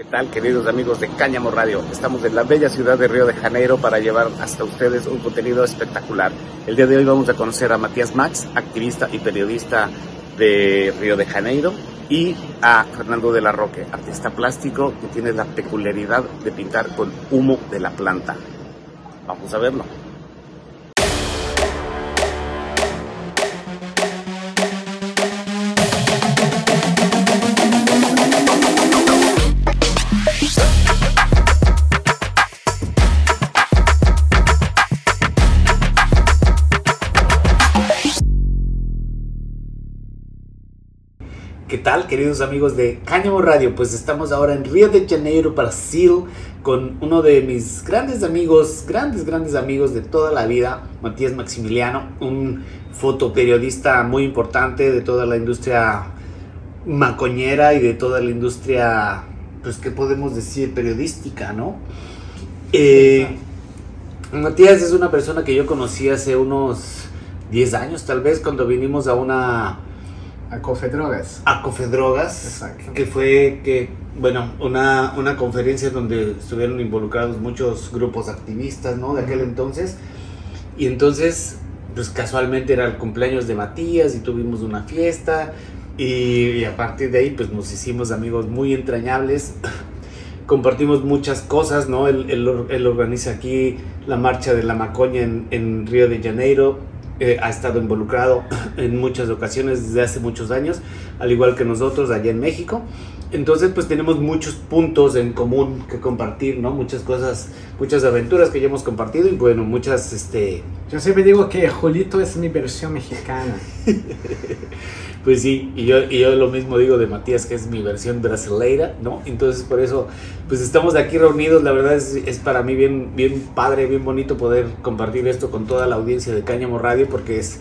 ¿Qué tal, queridos amigos de Cáñamo Radio? Estamos en la bella ciudad de Río de Janeiro para llevar hasta ustedes un contenido espectacular. El día de hoy vamos a conocer a Matías Max, activista y periodista de Río de Janeiro, y a Fernando de la Roque, artista plástico que tiene la peculiaridad de pintar con humo de la planta. Vamos a verlo. Queridos amigos de Cáñamo Radio? Pues estamos ahora en Río de Janeiro, Brasil, con uno de mis grandes amigos, grandes, grandes amigos de toda la vida, Matías Maximiliano, un fotoperiodista muy importante de toda la industria macoñera y de toda la industria, pues, ¿qué podemos decir? Periodística, ¿no? Eh, Matías es una persona que yo conocí hace unos 10 años, tal vez, cuando vinimos a una a Cofedrogas. A Cofedrogas, Exacto. que fue que, bueno, una, una conferencia donde estuvieron involucrados muchos grupos activistas, ¿no? De aquel entonces. Y entonces, pues casualmente era el cumpleaños de Matías y tuvimos una fiesta. Y, y a partir de ahí, pues nos hicimos amigos muy entrañables. Compartimos muchas cosas, ¿no? Él, él, él organiza aquí la marcha de la Macoña en, en Río de Janeiro ha estado involucrado en muchas ocasiones desde hace muchos años, al igual que nosotros allá en México. Entonces, pues tenemos muchos puntos en común que compartir, ¿no? Muchas cosas, muchas aventuras que ya hemos compartido y bueno, muchas, este... Yo siempre digo que Julito es mi versión mexicana. Pues sí, y yo, y yo lo mismo digo de Matías, que es mi versión brasileira, ¿no? Entonces por eso, pues estamos aquí reunidos, la verdad es, es, para mí bien, bien padre, bien bonito poder compartir esto con toda la audiencia de Cáñamo Radio, porque es,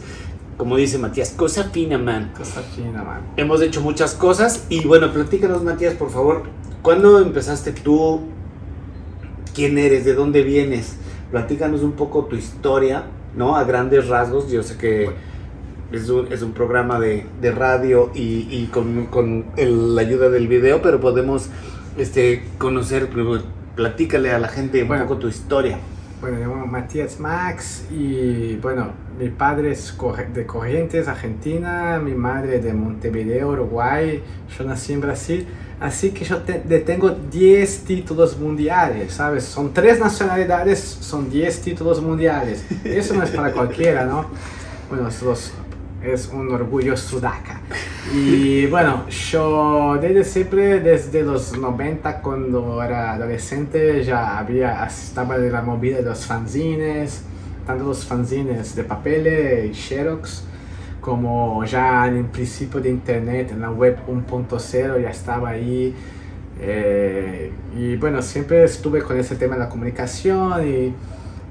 como dice Matías, cosa fina, man. Cosa fina, man. Hemos hecho muchas cosas y bueno, platícanos, Matías, por favor, ¿cuándo empezaste tú? ¿Quién eres? ¿De dónde vienes? Platícanos un poco tu historia, ¿no? A grandes rasgos, yo sé que... Bueno es un, es un programa de, de radio y, y con, con el, la ayuda del video, pero podemos este, conocer, platícale a la gente un Bueno. poco tu historia. Bueno, me llamo Matías Max y bueno, mi padre es de Corrientes, Argentina, mi madre de Montevideo, Uruguay, yo nací en Brasil, así que yo te- tengo 10 títulos mundiales, ¿sabes? Son tres nacionalidades, son 10 títulos mundiales. Eso no es para cualquiera, ¿no? Bueno, los- es un orgullo sudaca. Y bueno, yo desde siempre, desde los 90, cuando era adolescente, ya había, estaba de la movida de los fanzines, tanto los fanzines de papel y Xerox, como ya en el principio de Internet, en la web 1.0, ya estaba ahí. eh, y bueno, siempre estuve con ese tema de la comunicación y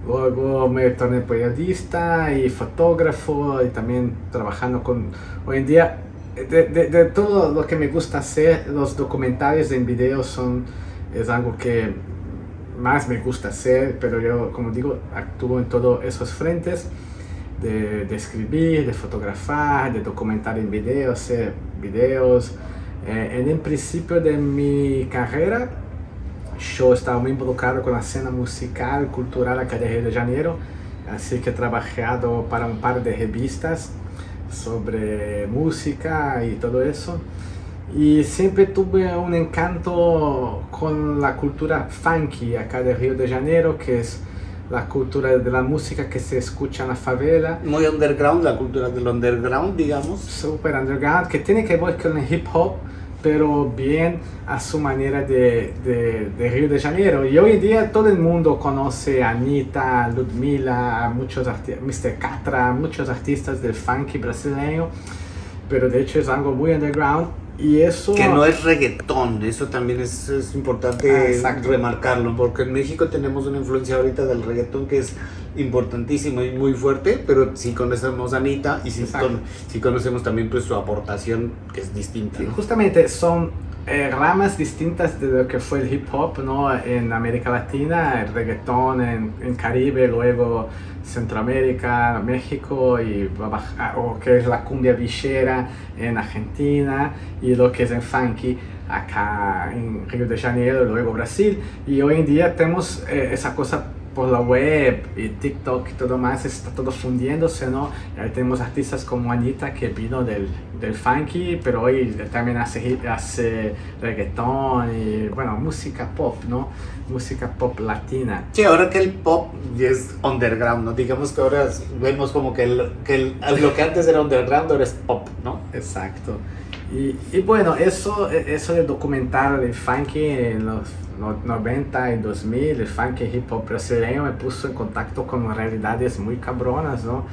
luego me torné periodista y fotógrafo y también trabajando con, hoy en día, de, de- de todo lo que me gusta hacer, los documentales en video son, es algo que más me gusta hacer, pero yo, como digo, actúo en todos esos frentes de, de escribir, de fotografar, de documentar en video, hacer videos. Eh, en el principio de mi carrera, yo estaba muy involucrado con la escena musical, cultural acá de Río de Janeiro, así que he trabajado para un par de revistas sobre música y todo eso. Y siempre tuve un encanto con la cultura funky acá de Río de Janeiro, que es la cultura de la música que se escucha en la favela, Muy underground, la cultura del underground, digamos. super underground, que tiene que ver con el hip hop, pero bien a su manera de, de, de Río de Janeiro. Y hoy en día todo el mundo conoce a Anita, Ludmilla, a muchos Mr. Catra, muchos artistas del funky brasileño, pero de hecho es algo muy underground. Y eso... Que no es reggaetón, eso también es, es Ah, importante exacto. remarcarlo, porque en México tenemos una influencia ahorita del reggaetón que es importantísimo y muy fuerte, pero sí conocemos a Anita y sí, Exacto. con- sí conocemos también pues su aportación que es distinta. Sí, ¿no? justamente son eh, ramas distintas de lo que fue el hip hop ¿no? en América Latina, el reggaetón en, en Caribe, luego Centroamérica, México y o que es la cumbia villera en Argentina y lo que es en funky acá en Río de Janeiro, luego Brasil, y hoy en día tenemos eh, esa cosa por la web y TikTok y todo más, está todo fundiéndose, ¿no? Ahí tenemos artistas como Anita que vino del, del funky, pero hoy también hace, hace reggaetón y, bueno, música pop, ¿no? Música pop latina. Sí, ahora que el pop es underground, ¿no? Digamos que ahora vemos como que, el, que el, lo que antes era underground ahora es pop, ¿no? Exacto. Y, y bueno, eso, eso de documentar el funky en los 90 y 2000, el funk hip hop brasileño me puso en contacto con realidades muy cabronas, ¿no?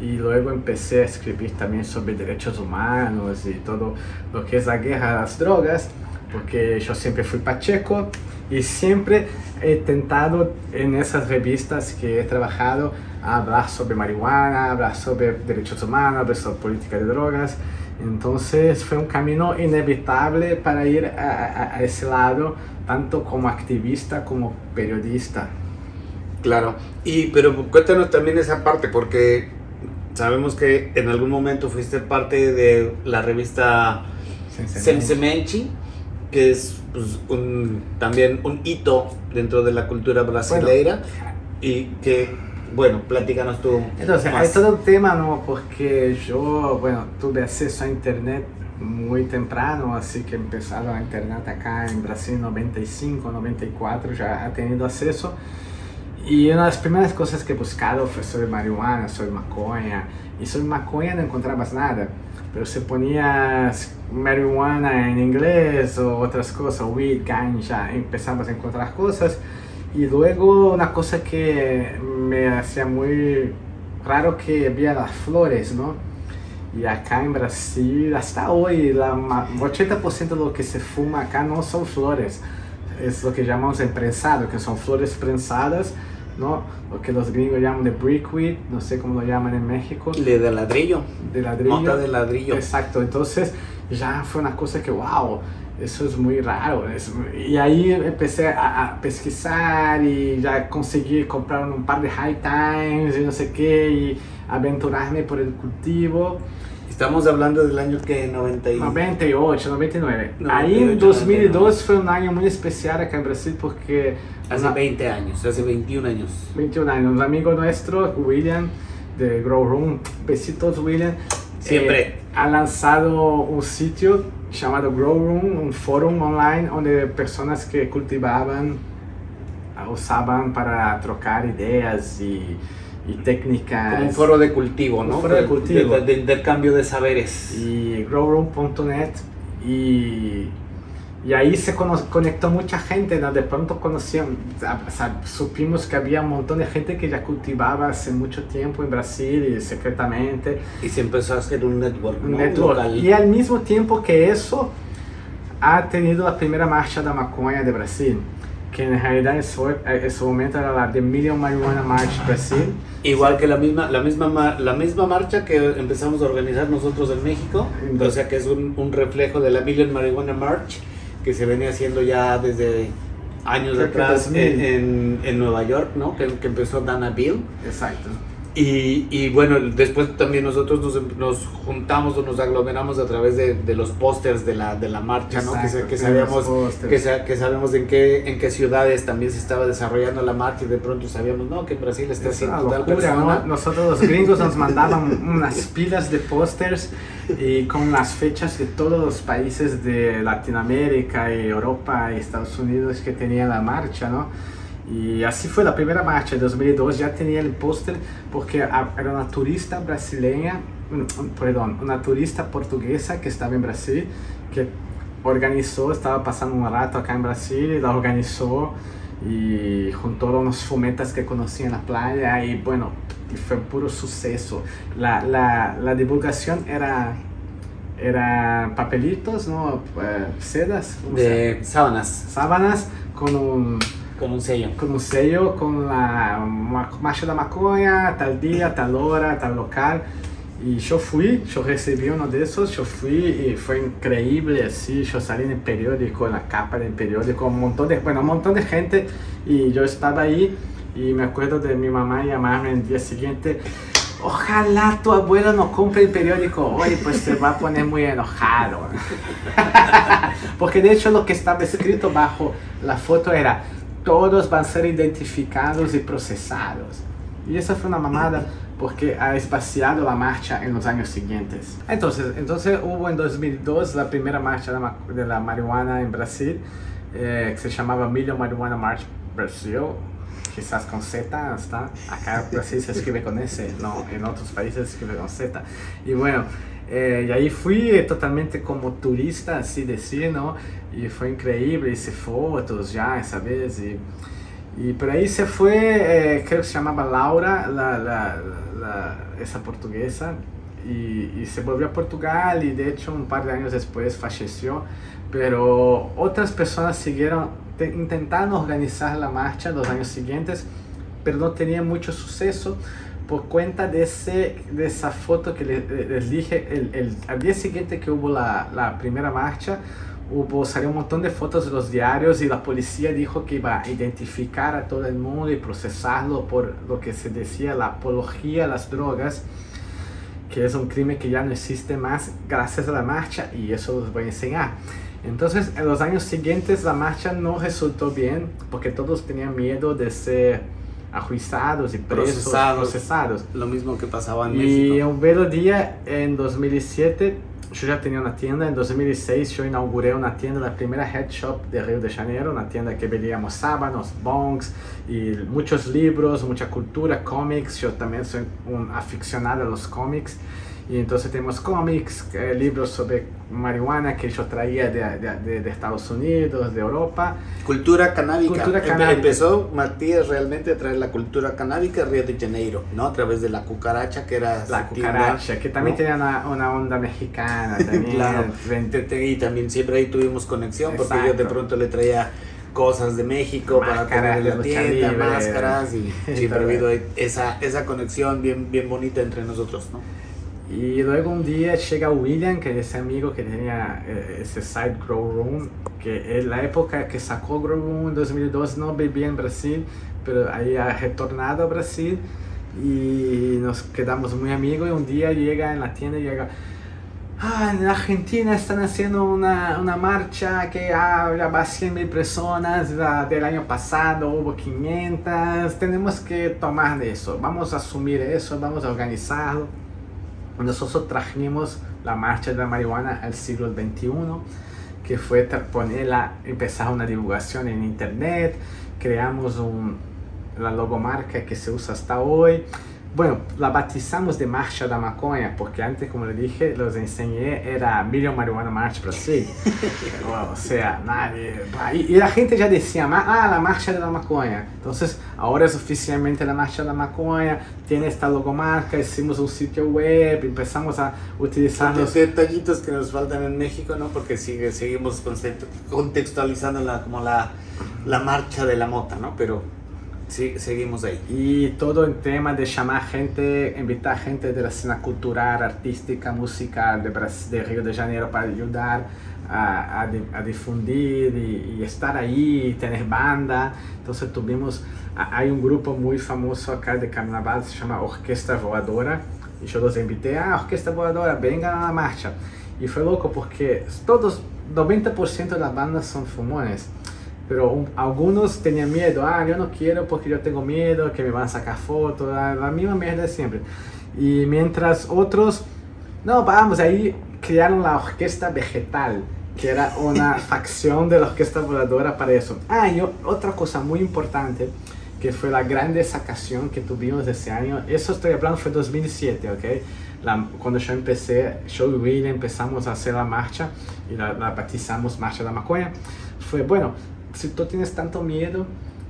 Y luego empecé a escribir también sobre derechos humanos y todo lo que es la guerra a las drogas, porque yo siempre fui pacheco y siempre he intentado en esas revistas que he trabajado hablar sobre marihuana, hablar sobre derechos humanos, hablar sobre política de drogas. Entonces fue un camino inevitable para ir a, a ese lado tanto como activista como periodista. Claro, y pero cuéntanos también esa parte, porque sabemos que en algún momento fuiste parte de la revista Sensemenchi, que es pues, un, también un hito dentro de la cultura brasileira, y que, bueno, platícanos tú. Entonces, hay todo un tema, ¿no? Porque yo, bueno, tuve acceso a internet muy temprano, así que empezado la internet acá en Brasil 95, 94, ya ha tenido acceso. Y una de las primeras cosas que he buscado fue sobre marihuana, sobre maconha. Y sobre maconha no encontrabas nada, pero se ponías marihuana en inglés o otras cosas, weed, ganja, empezabas a encontrar cosas. Y luego una cosa que me hacía muy raro que había las flores, ¿no? Y acá en Brasil, hasta hoy, la 80% de lo que se fuma acá no son flores, es lo que llamamos emprensado, que son flores prensadas, ¿no? Lo que los gringos llaman de brickweed, no sé cómo lo llaman en México. De, de ladrillo. De ladrillo. Nota de ladrillo. Exacto, entonces ya fue una cosa que, wow, eso es muy raro. y ahí empecé a, a, pesquisar y ya conseguí comprar un par de high times y no sé qué, y aventurarme por el cultivo. Estamos hablando del año que 90 y... 98, 99. 98, Ahí en 2002 99. fue un año muy especial acá en Brasil porque... Hace una... 20 años, hace 21 años. 21 años. Un amigo nuestro, William, de Grow Room, besitos William. Siempre. Eh, ha lanzado un sitio llamado Grow Room, un foro online donde personas que cultivaban usaban para trocar ideas y y técnicas. Como un foro de cultivo, ¿no? Un foro de cultivo. De, de, de intercambio de saberes. Y growroom.net y, y ahí se conectó mucha gente, ¿no? De pronto conocían, o sea, supimos que había un montón de gente que ya cultivaba hace mucho tiempo en Brasil y secretamente. Y se empezó a hacer un network, un ¿no? network. Local. Y al mismo tiempo que eso, ha tenido la primera marcha de maconha de Brasil que en realidad en su, en su momento era la The Million Marijuana March Brasil. Igual que la misma, la, misma, la misma marcha que empezamos a organizar nosotros en México, o sea que es un, un reflejo de la Million Marijuana March que se venía haciendo ya desde años Creo atrás 2000. en, en, en Nueva York, ¿no? Que, que empezó Dana Bill. Exacto. Y, y, bueno, después también nosotros nos, nos, juntamos o nos aglomeramos a través de, de los pósters de la, de la marcha, ¿no? Exacto, que, que, sabíamos, que, que, sabemos en qué, en qué ciudades también se estaba desarrollando la marcha y de pronto sabíamos, no, que en Brasil está Es haciendo una tal persona. ¿no? Nosotros los gringos nos mandaban unas pilas de pósters y con las fechas de todos los países de Latinoamérica y Europa y Estados Unidos que tenían la marcha, ¿no? Y así fue la primera marcha de 2002, ya tenía el póster porque era una turista brasileña, perdón, una turista portuguesa que estaba en Brasil, que organizó, estaba pasando un rato acá en Brasil y la organizó y juntó unos fumetas que conocía en la playa y bueno, fue puro suceso. La, la, la divulgación era, era papelitos, ¿no? Eh, sedas, ¿cómo se De sábanas, sábanas con un con un sello. con un sello con la ma- marcha da maconha, tal día, tal hora, tal local. Y yo fui, yo recibí uno de esos, yo fui y fue increíble así, yo salí en el periódico, en la capa del periódico, un montón de, bueno, un montón de gente y yo estaba ahí y me acuerdo de mi mamá llamarme el día siguiente, ojalá tu abuelo no compre el periódico hoy, pues se va a poner muy enojado. Porque de hecho lo que estaba escrito bajo la foto era, todos a ser identificados y procesados. Y esa fue una mamada porque ha espaciado la marcha en los años siguientes. Entonces, entonces hubo en 2002 la primera marcha de la marihuana en Brasil, eh, que se llamaba Million Marijuana March Brasil, quizás con Z, ¿está? Acá en Brasil se escribe con S, no, en otros países se escribe con Z. Y bueno, eh, y ahí fui eh, totalmente como turista, así decir, ¿no? Y fue increíble, hice fotos ya esa vez. Y, y por ahí se fue, eh, creo que se llamaba Laura, la, la, la, esa portuguesa, y, y, se volvió a Portugal y de hecho un par de años después falleció. Pero otras personas siguieron intentando organizar la marcha los años siguientes, pero no tenían mucho suceso por cuenta de, ese, de esa foto que les, dije, el, el, al día siguiente que hubo la, la, primera marcha, hubo, salió un montón de fotos de los diarios y la policía dijo que iba a identificar a todo el mundo y procesarlo por lo que se decía la apología a las drogas, que es un crimen que ya no existe más gracias a la marcha y eso los voy a enseñar. Entonces, en los años siguientes la marcha no resultó bien porque todos tenían miedo de ser ajuizados y presos, procesados, procesados. Lo mismo que pasaba en y México. Y un belo día, en 2007, yo ya tenía una tienda. En 2006 yo inauguré una tienda, la primera head shop de Río de Janeiro, una tienda que vendíamos sábanos, bongs y muchos libros, mucha cultura, cómics. Yo también soy un aficionado a los cómics. Y entonces tenemos cómics, eh, libros sobre marihuana que yo traía de, de, de, Estados Unidos, de Europa. Cultura canábica. Cultura canábica. Empezó Matías realmente a traer la cultura canábica a Río de Janeiro, ¿no? A través de la cucaracha, que era... La cucaracha, que también ¿no? tenía una, una, onda mexicana. También, claro. Y también siempre ahí tuvimos conexión, Exacto. porque yo de pronto le traía cosas de México máscaras, para tener en la tienda, máscaras y siempre ha habido esa, esa conexión bien, bien bonita entre nosotros, ¿no? Y luego un día llega William, que es ese amigo que tenía eh, ese site Grow Room, que en la época que sacó Grow Room en 2002 no vivía en Brasil, pero ahí ha retornado a Brasil y nos quedamos muy amigos. Y un día llega en la tienda y llega, ah, en Argentina están haciendo una, una marcha que ah, ya va 100 mil personas, la, del año pasado hubo 500, tenemos que tomar de eso, vamos a asumir eso, vamos a organizarlo nosotros trajimos la marcha de la marihuana al siglo XXI, que fue ponerla, empezar una divulgación en internet, creamos un, la logomarca que se usa hasta hoy. Bueno, la batizamos de Marcha da Maconha, porque antes, como le dije, los enseñé, era Million Marijuana March Brasil. o sea, nadie. Y, la gente ya decía, ah, la Marcha de la Maconha. Entonces, ahora es oficialmente la Marcha de la Maconha, tiene esta logomarca, hicimos un sitio web, empezamos a utilizar. Los detallitos que nos faltan en México, ¿no? Porque sigue, seguimos contextualizándola como la, la marcha de la mota, ¿no? Pero Sí, seguimos ahí. Y todo el tema de llamar gente, invitar gente de la escena cultural, artística, musical de, de Río de Janeiro para ayudar a, a, a difundir y, y, estar ahí, tener banda. Entonces tuvimos, hay un grupo muy famoso acá de carnaval, se llama Orquesta Voadora, y yo los invité, ah, Orquesta Voadora, vengan a la marcha. Y fue loco porque todos, 90% de las bandas son fumones pero um, algunos tenían miedo, ah, yo no quiero porque yo tengo miedo que me van a sacar fotos, la, la, misma mierda de siempre. Y mientras otros, no, vamos, ahí crearon la orquesta vegetal, que era una facción de la orquesta voladora para eso. Ah, y otra cosa muy importante, que fue la grande sacación que tuvimos ese año, eso estoy hablando fue 2007, ¿ok? La, cuando yo empecé, yo y Will empezamos a hacer la marcha y la, la batizamos Marcha da Maconha, fue, bueno, si tú tienes tanto miedo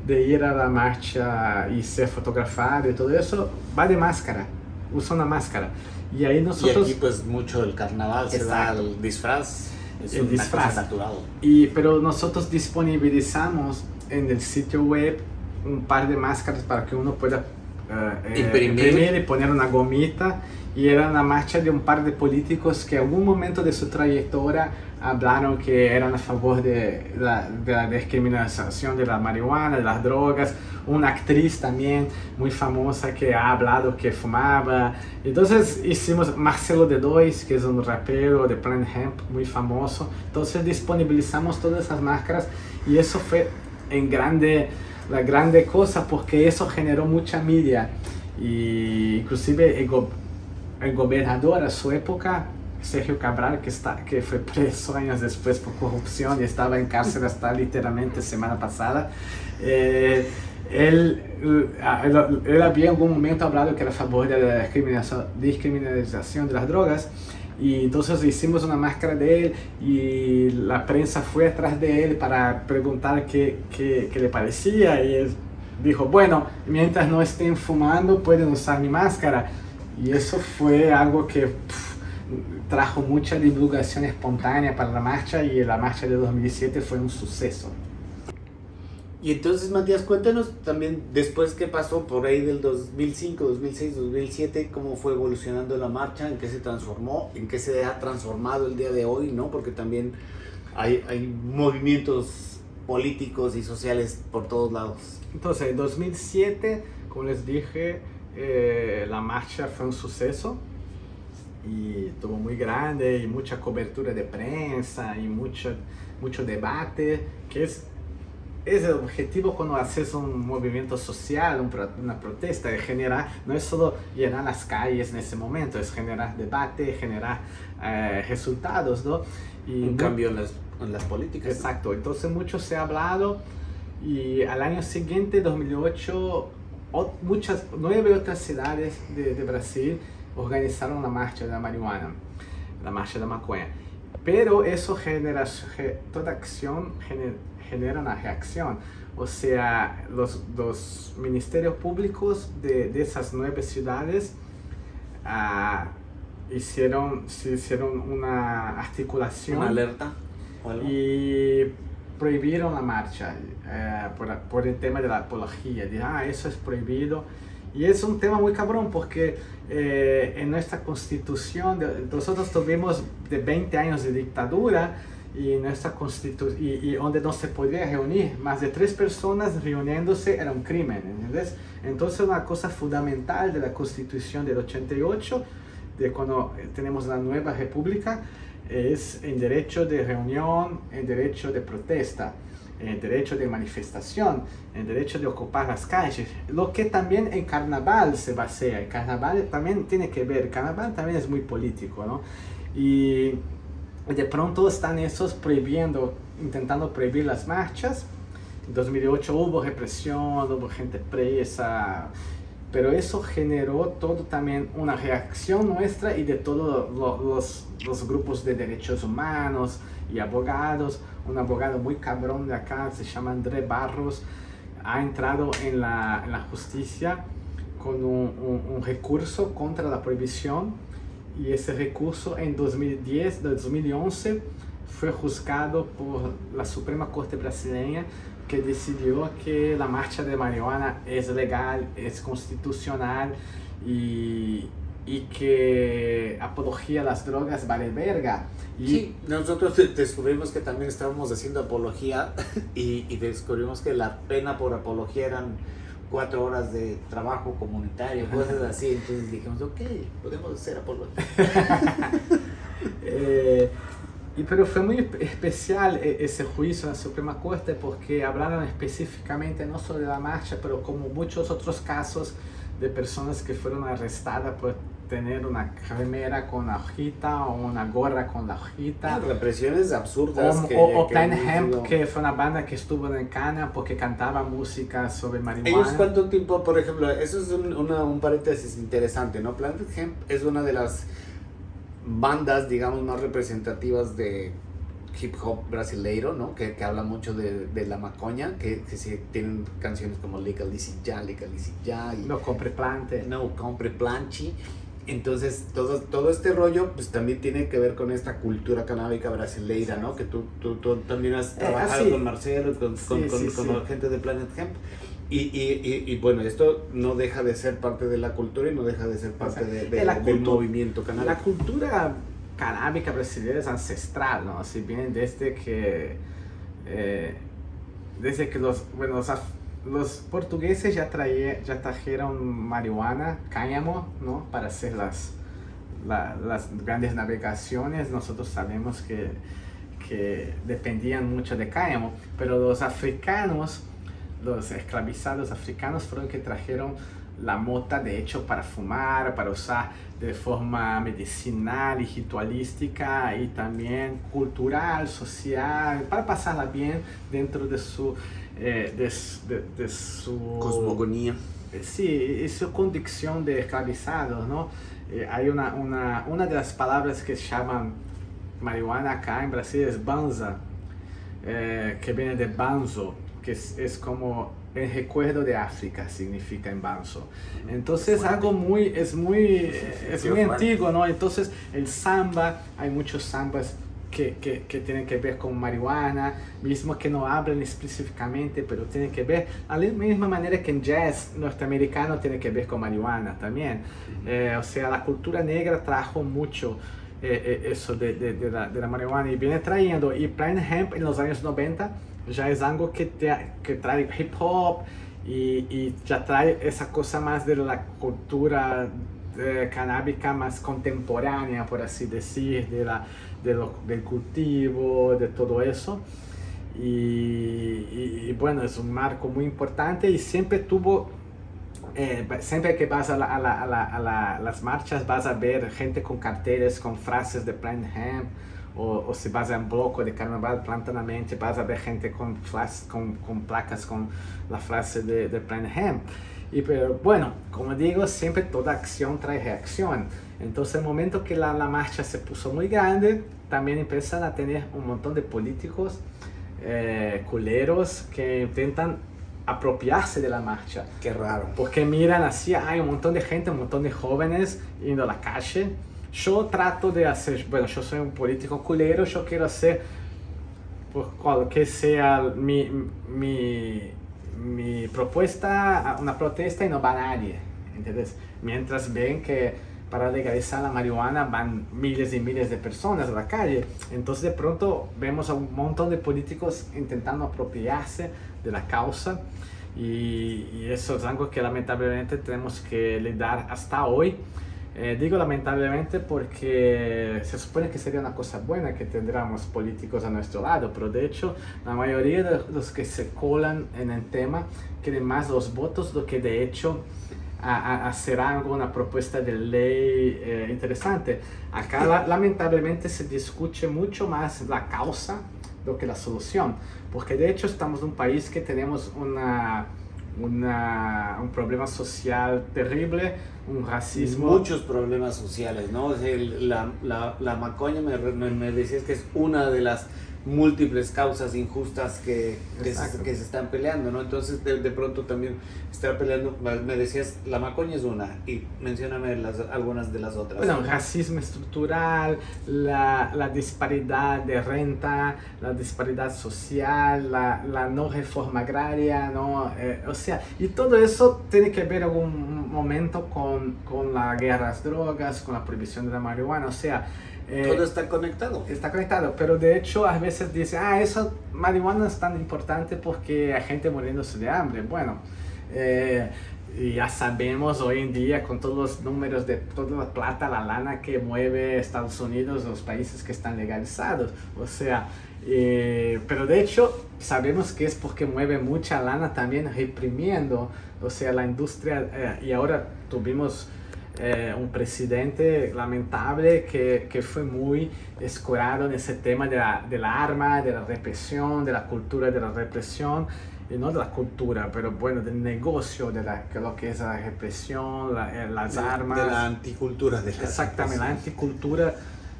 de ir a la marcha y ser fotografado y todo eso, va de máscara, usa una máscara. Y ahí nosotros... Y aquí pues mucho el carnaval Exacto. se da el disfraz, es el una disfraz. cosa natural. Y, pero nosotros disponibilizamos en el sitio web un par de máscaras para que uno pueda uh, imprimir. imprimir y poner una gomita y era una marcha de un par de políticos que en algún momento de su trayectoria hablaron que eran a favor de la, de la descriminalización de la marihuana, de las drogas. Una actriz también muy famosa que ha hablado que fumaba. Entonces hicimos Marcelo de Dois, que es un rapero de Planet Hemp muy famoso. Entonces disponibilizamos todas esas máscaras y eso fue en grande, la grande cosa porque eso generó mucha media. Y inclusive el, go el gobernador a su época Sergio Cabral, que, está, que fue preso años después por corrupción y estaba en cárcel hasta literalmente semana pasada. Eh, él, él, él, había en algún momento hablado que era a favor de la descriminalización de las drogas y entonces hicimos una máscara de él y la prensa fue atrás de él para preguntar qué, qué, qué le parecía y él dijo, bueno, mientras no estén fumando pueden usar mi máscara. Y eso fue algo que... trajo mucha divulgación espontánea para la marcha y la marcha de 2017 fue un suceso. Y entonces, Matías, cuéntanos también después qué pasó por ahí del 2005, 2006, 2007, cómo fue evolucionando la marcha, en qué se transformó, en qué se ha transformado el día de hoy, ¿no? Porque también hay, hay movimientos políticos y sociales por todos lados. Entonces, en 2007, como les dije, eh, la marcha fue un suceso y tuvo muy grande y mucha cobertura de prensa y mucho, mucho debate, que es, es el objetivo cuando haces un movimiento social, un, una protesta, de generar, no es solo llenar las calles en ese momento, es generar debate, generar eh, resultados, ¿no? Y un cambio en las, en las políticas. Exacto, entonces mucho se ha hablado y al año siguiente, 2008, muchas, nueve otras ciudades de, de Brasil organizaron la marcha de la marihuana, la marcha de la maconha. Pero eso genera, toda acción genera una reacción. O sea, los, los ministerios públicos de, de, esas nueve ciudades uh, hicieron, hicieron una articulación. Una alerta. Y prohibieron la marcha uh, por, por, el tema de la apología. De, ah, eso es prohibido. Y es un tema muy cabrón porque eh, en nuestra constitución, nosotros tuvimos de 20 años de dictadura y, nuestra constitu y, y, donde no se podía reunir, más de tres personas reuniéndose era un crimen, ¿entiendes? Entonces una cosa fundamental de la constitución del 88, de cuando tenemos la nueva república, es el derecho de reunión, el derecho de protesta el derecho de manifestación, el derecho de ocupar las calles, lo que también en carnaval se basea. El carnaval también tiene que ver, carnaval también es muy político, ¿no? Y de pronto están esos prohibiendo, intentando prohibir las marchas. En 2008 hubo represión, hubo gente presa, pero eso generó todo también una reacción nuestra y de todos los, grupos de derechos humanos y abogados. Un abogado muy cabrón de acá, se llama André Barros, ha entrado en la, justicia con un, un, recurso contra la prohibición y ese recurso en 2010, 2011 fue juzgado por la Suprema Corte Brasileña que decidió que la marcha de marihuana es legal, es constitucional y, y que apología a las drogas vale verga. Y sí, nosotros descubrimos que también estábamos haciendo apología y, y, descubrimos que la pena por apología eran cuatro horas de trabajo comunitario, cosas así. Entonces dijimos, ok, podemos hacer apología. eh, y, pero fue muy especial e, ese juicio en la Suprema Corte porque hablaron específicamente no solo de la marcha, pero como muchos otros casos de personas que fueron arrestadas por tener una remera con la hojita o una gorra con la hojita. Represiones absurdas. O, que, o, o que Hemp, que fue una banda que estuvo en Cana porque cantaba música sobre marihuana. ¿Ellos cuánto tiempo, por ejemplo, eso es un, una, un paréntesis interesante, ¿no? Planet Hemp es una de las bandas, digamos, más representativas de hip hop brasileiro, ¿no? Que, que habla mucho de, de la macoña, que, que sí, tienen canciones como Legalize Ya, Legalize Ya. Y, no compre plante. No compre planchi. Entonces, todo, todo este rollo, pues también tiene que ver con esta cultura canábica brasileira, ¿no? Que tú, tú, tú también has trabajado eh, con Marcelo, con, sí, con, sí, con, con la gente de Planet Hemp. Y, y, y, y, bueno, esto no deja de ser parte de la cultura y no deja de ser parte de, de, la del movimiento canábico. La cultura canábica brasileña es ancestral, ¿no? Si bien desde que, eh, desde que los, bueno, los, los portugueses ya, traía, ya trajeron marihuana, cáñamo, ¿no? Para hacer las, las grandes navegaciones, nosotros sabemos que, que dependían mucho de cáñamo, pero los africanos, los esclavizados africanos fueron que trajeron la mota de hecho para fumar, para usar de forma medicinal y ritualística y también cultural, social, para pasarla bien dentro de su, eh, de, de, su cosmogonía. Sí, y su condición de esclavizados, ¿no? Eh, hay una, una, una de las palabras que llaman marihuana acá en Brasil es banza, eh, que viene de banzo, que es, es como el recuerdo de África significa en banzo. Entonces algo muy, es muy, es muy antiguo, ¿no? Entonces el samba, hay muchos sambas que, que, que, tienen que ver con marihuana, mismo que no hablan específicamente, pero tienen que ver, a la misma manera que en jazz norteamericano tiene que ver con marihuana también. Eh, o sea, la cultura negra trajo mucho eh, eh, eso de, de, de, la, de, la, marihuana y viene trayendo. Y Plain Hemp en los años 90 ya es algo que, te, que trae hip hop y, y, ya trae esa cosa más de la cultura eh, canábica más contemporánea, por así decir, de la, de lo, del cultivo, de todo eso. Y, y, y, bueno, es un marco muy importante y siempre tuvo, eh, siempre que vas a, la, a, la, a, a, las marchas vas a ver gente con carteles, con frases de Plain Hemp, ou, ou se vas a um bloco de carnaval, plantanamente vas a ver gente com, com, com placas com a frase de, de Plain Hemp. Y pero bueno, como digo, siempre toda acción trae reacción. Entonces, el momento que la, la marcha se puso muy grande, también empiezan a tener un montón de políticos eh, culeros que intentan apropiarse de la marcha. Qué raro. Porque miran así, hay un montón de gente, un montón de jóvenes yendo a la calle. Yo trato de hacer, bueno, yo soy un político culero, yo quiero hacer, por cual que sea mi, mi mi propuesta, una protesta y no va nadie, ¿entiendes? Mientras ven que para legalizar la marihuana van miles y miles de personas a la calle, entonces de pronto vemos a un montón de políticos intentando apropiarse de la causa y, y eso es algo que lamentablemente tenemos que lidiar hasta hoy. Eh, digo lamentablemente porque se supone que sería una cosa buena que tendríamos políticos a nuestro lado, pero de hecho la mayoría de los que se colan en el tema quieren más los votos do que de hecho a, a hacer alguna propuesta de ley eh, interesante. Acá la, lamentablemente se discute mucho más la causa do que la solución, porque de hecho estamos en un país que tenemos una una, un problema social terrible, un racismo. Muchos problemas sociales, ¿no? la, la, la macoña me, me, me, decías que es una de las múltiples causas injustas que, que, se, que se, están peleando, ¿no? Entonces, de, de, pronto también estar peleando, me decías, la macoña es una, y mencioname las, algunas de las otras. Bueno, racismo estructural, la, la disparidad de renta, la disparidad social, la, la no reforma agraria, ¿no? Eh, o sea, y todo eso tiene que ver algún momento con, con la guerra a las drogas, con la prohibición de la marihuana, o sea, eh, Todo está conectado. Está conectado, pero de hecho a veces dice, ah, eso, marihuana es tan importante porque hay gente muriéndose de hambre. Bueno, eh, ya sabemos hoy en día con todos los números de toda la plata, la lana que mueve Estados Unidos, los países que están legalizados. O sea, eh, pero de hecho sabemos que es porque mueve mucha lana también reprimiendo, o sea, la industria, eh, y ahora tuvimos eh, un presidente lamentable que, que, fue muy escurado en ese tema de la, de la, arma, de la represión, de la cultura de la represión, y no de la cultura, pero bueno, del negocio de la, lo que es la represión, la, eh, las de, armas. De la anticultura. De la Exactamente, la anticultura.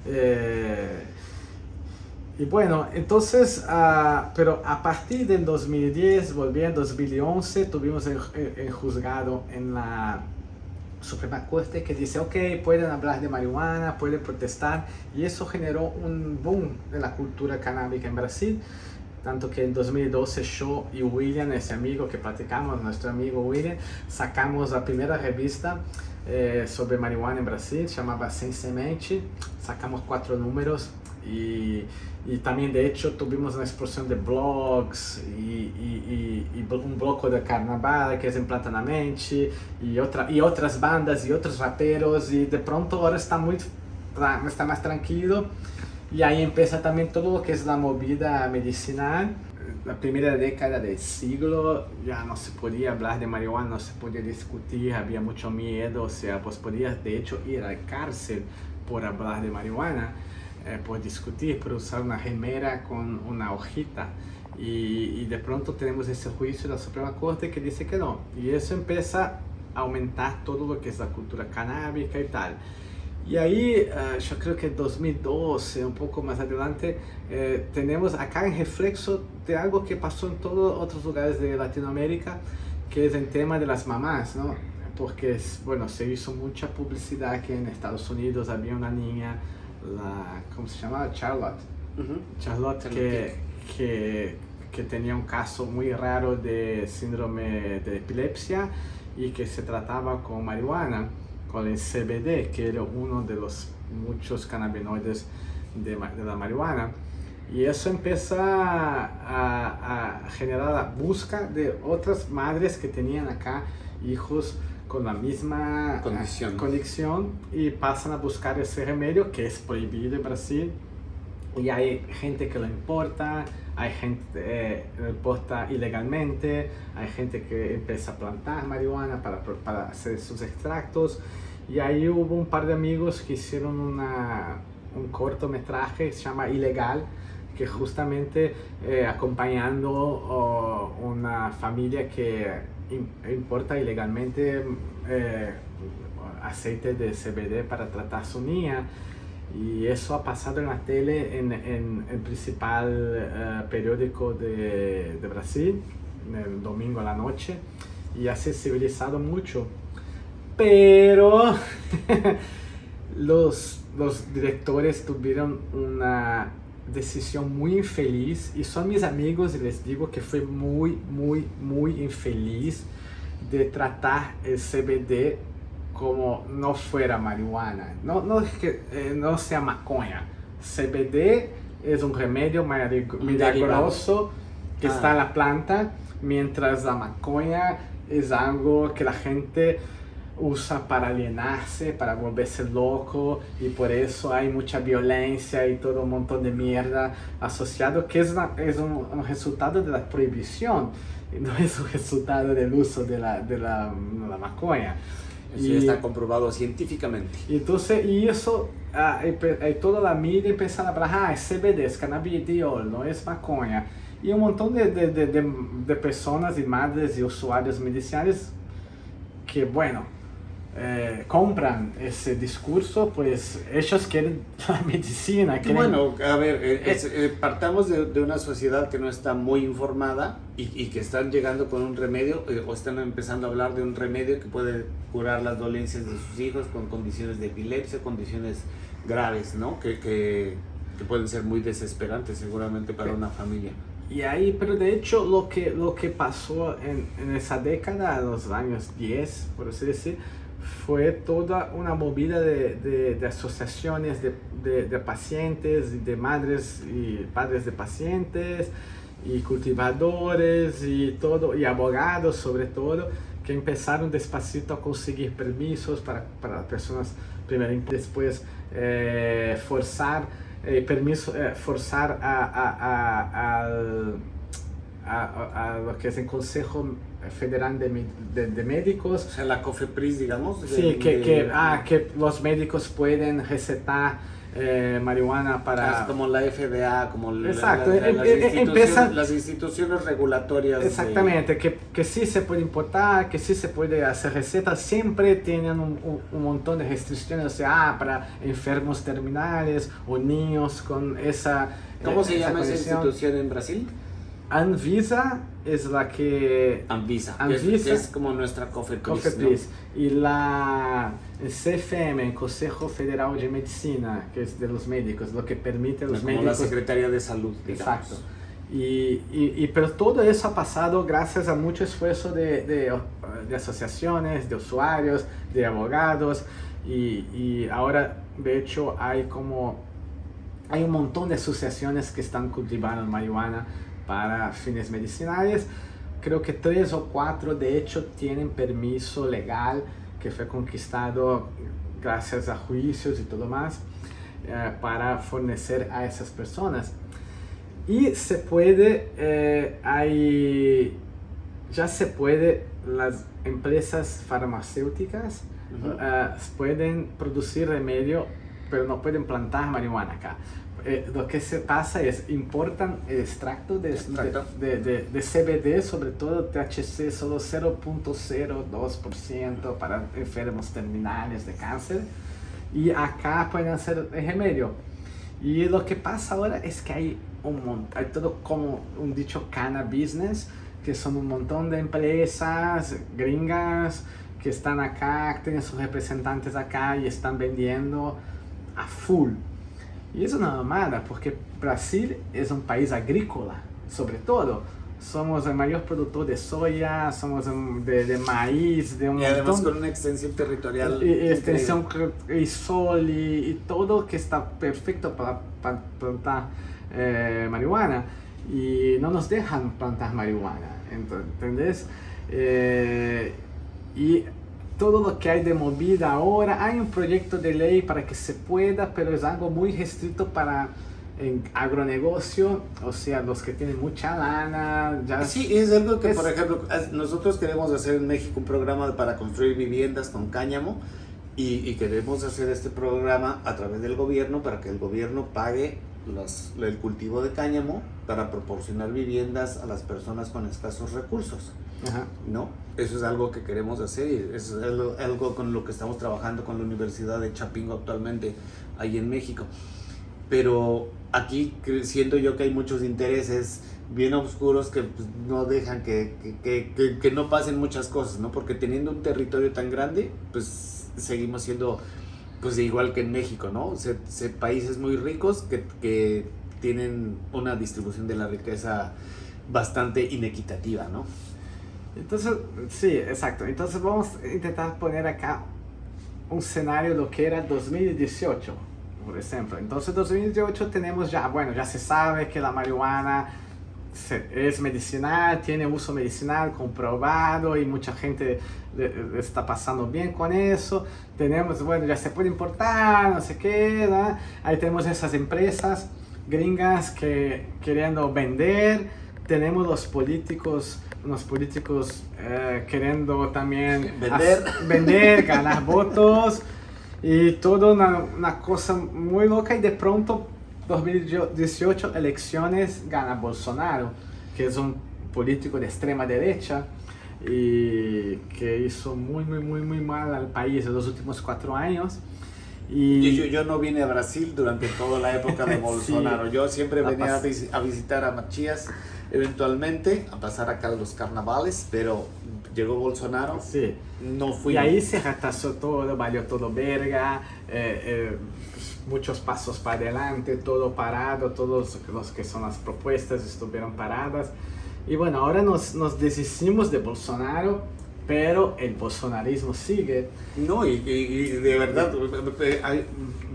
Eh, y bueno, entonces, uh, pero a partir del 2010, volviendo 2011, tuvimos el, el, el juzgado en la Suprema Corte que dice, ok, pueden hablar de marihuana, pueden protestar, y eso generó un boom de la cultura canábica en Brasil, tanto que en 2012 yo y William, ese amigo que platicamos, nuestro amigo William, sacamos la primera revista eh, sobre marihuana en Brasil, llamaba Sem Semente, sacamos cuatro números y, y, también de hecho tuvimos una explosión de blogs y, y, y, un bloco de carnaval que es en Platanamente y, otra, y otras bandas y otros raperos y de pronto ahora está, muy, está más tranquilo. Y ahí empieza también todo lo que es la movida medicinal. La primera década del siglo ya no se podía hablar de marihuana, no se podía discutir, había mucho miedo, o sea, pues podías de hecho ir la cárcel por hablar de marihuana, eh, por discutir, por usar una gemera con una hojita. Y, y, de pronto tenemos ese juicio de la Suprema Corte que dice que no. Y eso empieza a aumentar todo lo que es la cultura canábica y tal. Y ahí, uh, yo creo que en 2012, un poco más adelante, eh, tenemos acá en reflexo de algo que pasó en todos otros lugares de Latinoamérica, que es el tema de las mamás, ¿no? Porque, bueno, se hizo mucha publicidad que en Estados Unidos había una niña, la, ¿cómo se llamaba? Charlotte. Uh -huh. Charlotte, que, que, que tenía un caso muy raro de síndrome de epilepsia y que se trataba con marihuana con el CBD, que era uno de los muchos cannabinoides de, de la marihuana. Y eso empieza a, a, generar la busca de otras madres que tenían acá hijos con la misma condición. condición y pasan a buscar ese remedio que es prohibido en Brasil. Y hay gente que lo importa, hay gente que eh, lo importa ilegalmente, hay gente que empieza a plantar marihuana para, para hacer sus extractos. Y ahí hubo un par de amigos que hicieron una, un cortometraje que se llama Ilegal, que justamente eh, acompañando oh, una familia que importa ilegalmente eh, aceite de CBD para tratar su niña. Y eso ha pasado en la tele, en, el principal uh, periódico de, de, Brasil, el domingo a la noche, y ha sensibilizado mucho. Pero los, los directores tuvieron una decisión muy infeliz y son mis amigos y les digo que fue muy, muy, muy infeliz de tratar el CBD como no fuera marihuana. No, no es que eh, no sea maconha. CBD es un remedio milagroso que ah. está en la planta, mientras la maconha es algo que la gente usa para alienarse, para volverse loco y por eso hay mucha violencia y todo un montón de mierda asociado que es, una, es un, un, resultado de la prohibición, no es un resultado del uso de la, de la, la maconha. Eso y, está comprobado científicamente. Entonces, y eso, ah, y, y toda la media empieza a hablar, ah, es CBD, es cannabidiol, no es maconha. Y un montón de, de, de, de, de personas y madres y usuarios medicinales que, bueno, eh, compran ese discurso, pues ellos quieren la medicina. Quieren... Bueno, a ver, eh, es, eh, partamos de, de, una sociedad que no está muy informada y, y que están llegando con un remedio eh, o están empezando a hablar de un remedio que puede curar las dolencias de sus hijos con condiciones de epilepsia, condiciones graves, ¿no? Que, que, que pueden ser muy desesperantes seguramente para una familia. Y ahí, pero de hecho lo que, lo que pasó en, en esa década, los años 10, por así decir, fue toda una movida de, de, asociaciones de, de, pacientes de madres y padres de pacientes y cultivadores y todo y abogados sobre todo que empezaron despacito a conseguir permisos para, para personas primero y después eh, forzar eh, permiso eh, forzar a, a, a, a, a, lo que es el Consejo Federal de, de, de, Médicos. O sea, la COFEPRIS, digamos. Sí, que, que, ah, que los médicos pueden recetar eh, marihuana para... Como la FDA, como Exacto. La, la, las, instituciones, empiezan... las, instituciones, regulatorias. Exactamente, que, que sí se puede importar, que sí se puede hacer recetas, siempre tienen un, un, un montón de restricciones, o sea, ah, para enfermos terminales o niños con esa... ¿Cómo eh, se esa llama condición. esa institución en Brasil? Anvisa es la que... Anvisa, Anvisa es, es, como nuestra COFEPRIS. ¿no? Y la CFM, Consejo Federal de Medicina, que es de los médicos, lo que permite a los como médicos... la Secretaría de Salud, digamos. Exacto. Y, y, pero todo eso ha pasado gracias a mucho esfuerzo de, de, de asociaciones, de usuarios, de abogados y, y, ahora de hecho hay como hay un montón de asociaciones que están cultivando marihuana para fines medicinales. Creo que tres o cuatro de hecho tienen permiso legal que fue conquistado gracias a juicios y todo más eh, para fornecer a esas personas. Y se puede, eh, hay, ya se puede, las empresas farmacéuticas eh, pueden producir remedio, pero no pueden plantar marihuana acá. Eh, lo que se pasa es importan el extracto de, de, de, de, CBD, sobre todo THC, solo 0.02% para enfermos terminales de cáncer, y acá pueden hacer el remedio. Y lo que pasa ahora es que hay un hay todo como un dicho cana business, que son un montón de empresas gringas que están acá, tienen sus representantes acá y están vendiendo a full. Y es una mamada, porque Brasil es un país agrícola, sobre todo. Somos el mayor productor de soya, somos de, de maíz, de además con una extensión territorial. Y, extensión y sol y, y, todo que está perfecto para, para plantar eh, marihuana. Y no nos dejan plantar marihuana, ¿entendés? Eh, y todo lo que hay de movida ahora, hay un proyecto de ley para que se pueda, pero es algo muy restrito para en agronegocio, o sea, los que tienen mucha lana. Ya sí, es algo que, por ejemplo, nosotros queremos hacer en México un programa para construir viviendas con cáñamo y, y, queremos hacer este programa a través del gobierno para que el gobierno pague los, el cultivo de cáñamo para proporcionar viviendas a las personas con escasos recursos. ¿No? Eso es algo que queremos hacer es algo, con lo que estamos trabajando con la Universidad de Chapingo actualmente ahí en México. Pero aquí siento yo que hay muchos intereses bien oscuros que pues, no dejan que, que, que, que, no pasen muchas cosas, ¿no? Porque teniendo un territorio tan grande, pues seguimos siendo pues igual que en México, ¿no? Se, se, países muy ricos que tienen una distribución de la riqueza bastante inequitativa, ¿no? Entonces, sí, exacto. Entonces vamos a intentar poner acá un escenario lo que era 2018, por ejemplo. Entonces 2018 tenemos ya, bueno, ya se sabe que la marihuana es medicinal, tiene uso medicinal comprobado y mucha gente está pasando bien con eso. Tenemos, bueno, ya se puede importar, no sé qué, ¿no? Ahí tenemos esas empresas gringas que queriendo vender, tenemos los políticos unos políticos eh, queriendo también vender, vender ganar votos y todo una, una, cosa muy loca y de pronto 2018 elecciones gana Bolsonaro, que es un político de extrema derecha y que hizo muy, muy, muy, muy mal al país en los últimos cuatro años. Y yo, yo no vine a Brasil durante toda la época de Bolsonaro. yo siempre venía a, a, visitar a Machias eventualmente, a pasar acá los carnavales, pero llegó Bolsonaro. Sí. No fui. Y ahí se retrasó todo, valió todo verga, eh, eh, muchos pasos para adelante, todo parado, todos los que son las propuestas estuvieron paradas. Y bueno, ahora nos, nos deshicimos de Bolsonaro pero el bolsonarismo sigue. No, y, de verdad,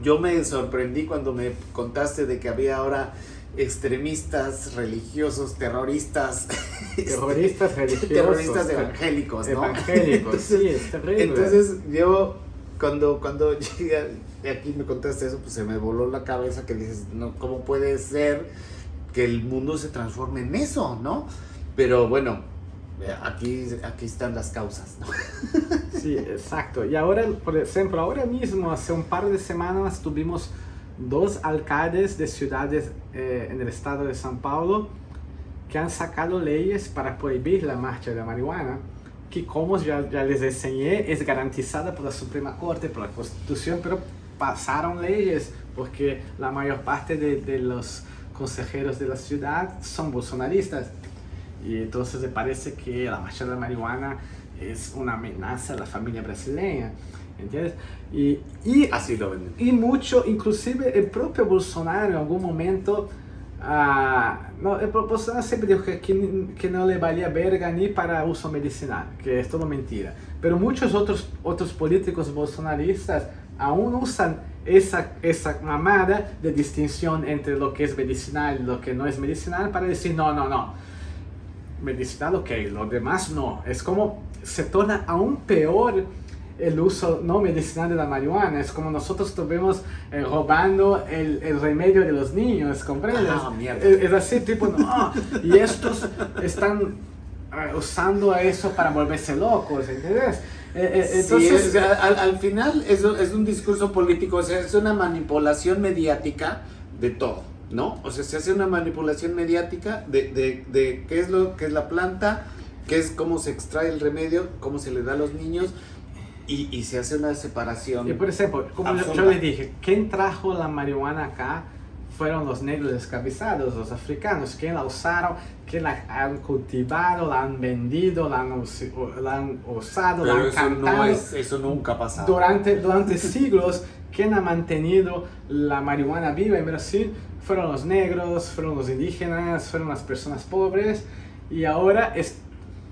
yo me sorprendí cuando me contaste de que había ahora extremistas religiosos, terroristas. Terroristas religiosos. Terroristas evangélicos, ¿no? Evangélicos, sí, es terrible. Entonces yo, cuando, cuando llegué aquí me contaste eso, pues se me voló la cabeza que dices, no, ¿cómo puede ser que el mundo se transforme en eso, no? Pero bueno, aquí, aquí están las causas. ¿no? Sí, exacto. Y ahora, por ejemplo, ahora mismo, hace un par de semanas, tuvimos dos alcaldes de ciudades eh, en el estado de São Paulo que han sacado leyes para prohibir la marcha de la marihuana, que como ya, les enseñé, es garantizada por la Suprema Corte, por la Constitución, pero pasaron leyes porque la mayor parte de, de los consejeros de la ciudad son bolsonaristas. Y entonces me parece que la marcha de la marihuana es una amenaza a la familia brasileña. ¿Entiendes? Y, y, Así lo y mucho, inclusive el propio Bolsonaro en algún momento Ah, no, Bolsonaro siempre dijo que, que, no le valía verga ni para uso medicinal, que es todo mentira. Pero muchos otros, otros políticos bolsonaristas aún usan esa, esa mamada de distinción entre lo que es medicinal y lo que no es medicinal para decir, no, no, no, medicinal ok, lo demás no. Es como se torna aún peor el uso no medicinal de la marihuana. Es como nosotros estuvimos eh, robando el, el, remedio de los niños, ¿comprendes? Ah, es, es, así, tipo, no. y estos están uh, usando eso para volverse locos, ¿entiendes? Eh, eh, entonces, sí, es, al, al, final es, es un discurso político, o sea, es una manipulación mediática de todo, ¿no? O sea, se hace una manipulación mediática de, de, de qué es lo que es la planta, qué es cómo se extrae el remedio, cómo se le da a los niños, y, y, se hace una separación. Y por ejemplo, como yo, yo, les dije, ¿quién trajo la marihuana acá? Fueron los negros esclavizados, los africanos, que la usaron, que la han cultivado, la han vendido, la han, la han usado, Pero la han eso cantado. No es, eso nunca ha pasado. Durante, durante siglos, ¿quién ha mantenido la marihuana viva en Brasil? Fueron los negros, fueron los indígenas, fueron las personas pobres. Y ahora es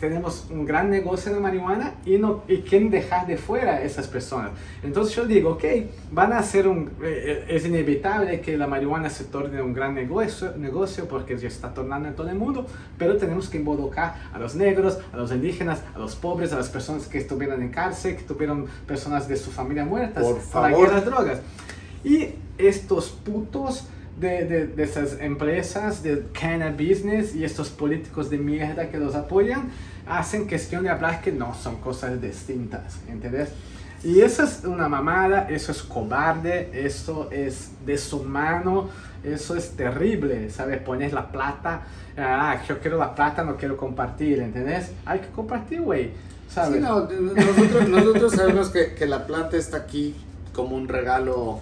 tenemos un gran negocio de marihuana y, no, y quieren dejar de fuera esas personas. Entonces yo digo, ok, van a ser un, eh, es inevitable que la marihuana se torne un gran negocio, negocio porque ya está tornando en todo el mundo, pero tenemos que involucrar a los negros, a los indígenas, a los pobres, a las personas que estuvieron en cárcel, que tuvieron personas de su familia muertas Por favor. la guerra de drogas. Y estos putos de, de, de, esas empresas de cannabis business y estos políticos de mierda que los apoyan hacen cuestión de hablar que no son cosas distintas, ¿entendés? Y eso es una mamada, eso es cobarde, eso es deshumano, eso es terrible, ¿sabes? Pones la plata, ah, yo quiero la plata, no quiero compartir, ¿entendés? Hay que compartir, güey, ¿sabes? Sí, no, nosotros, nosotros sabemos que, que la planta está aquí como un regalo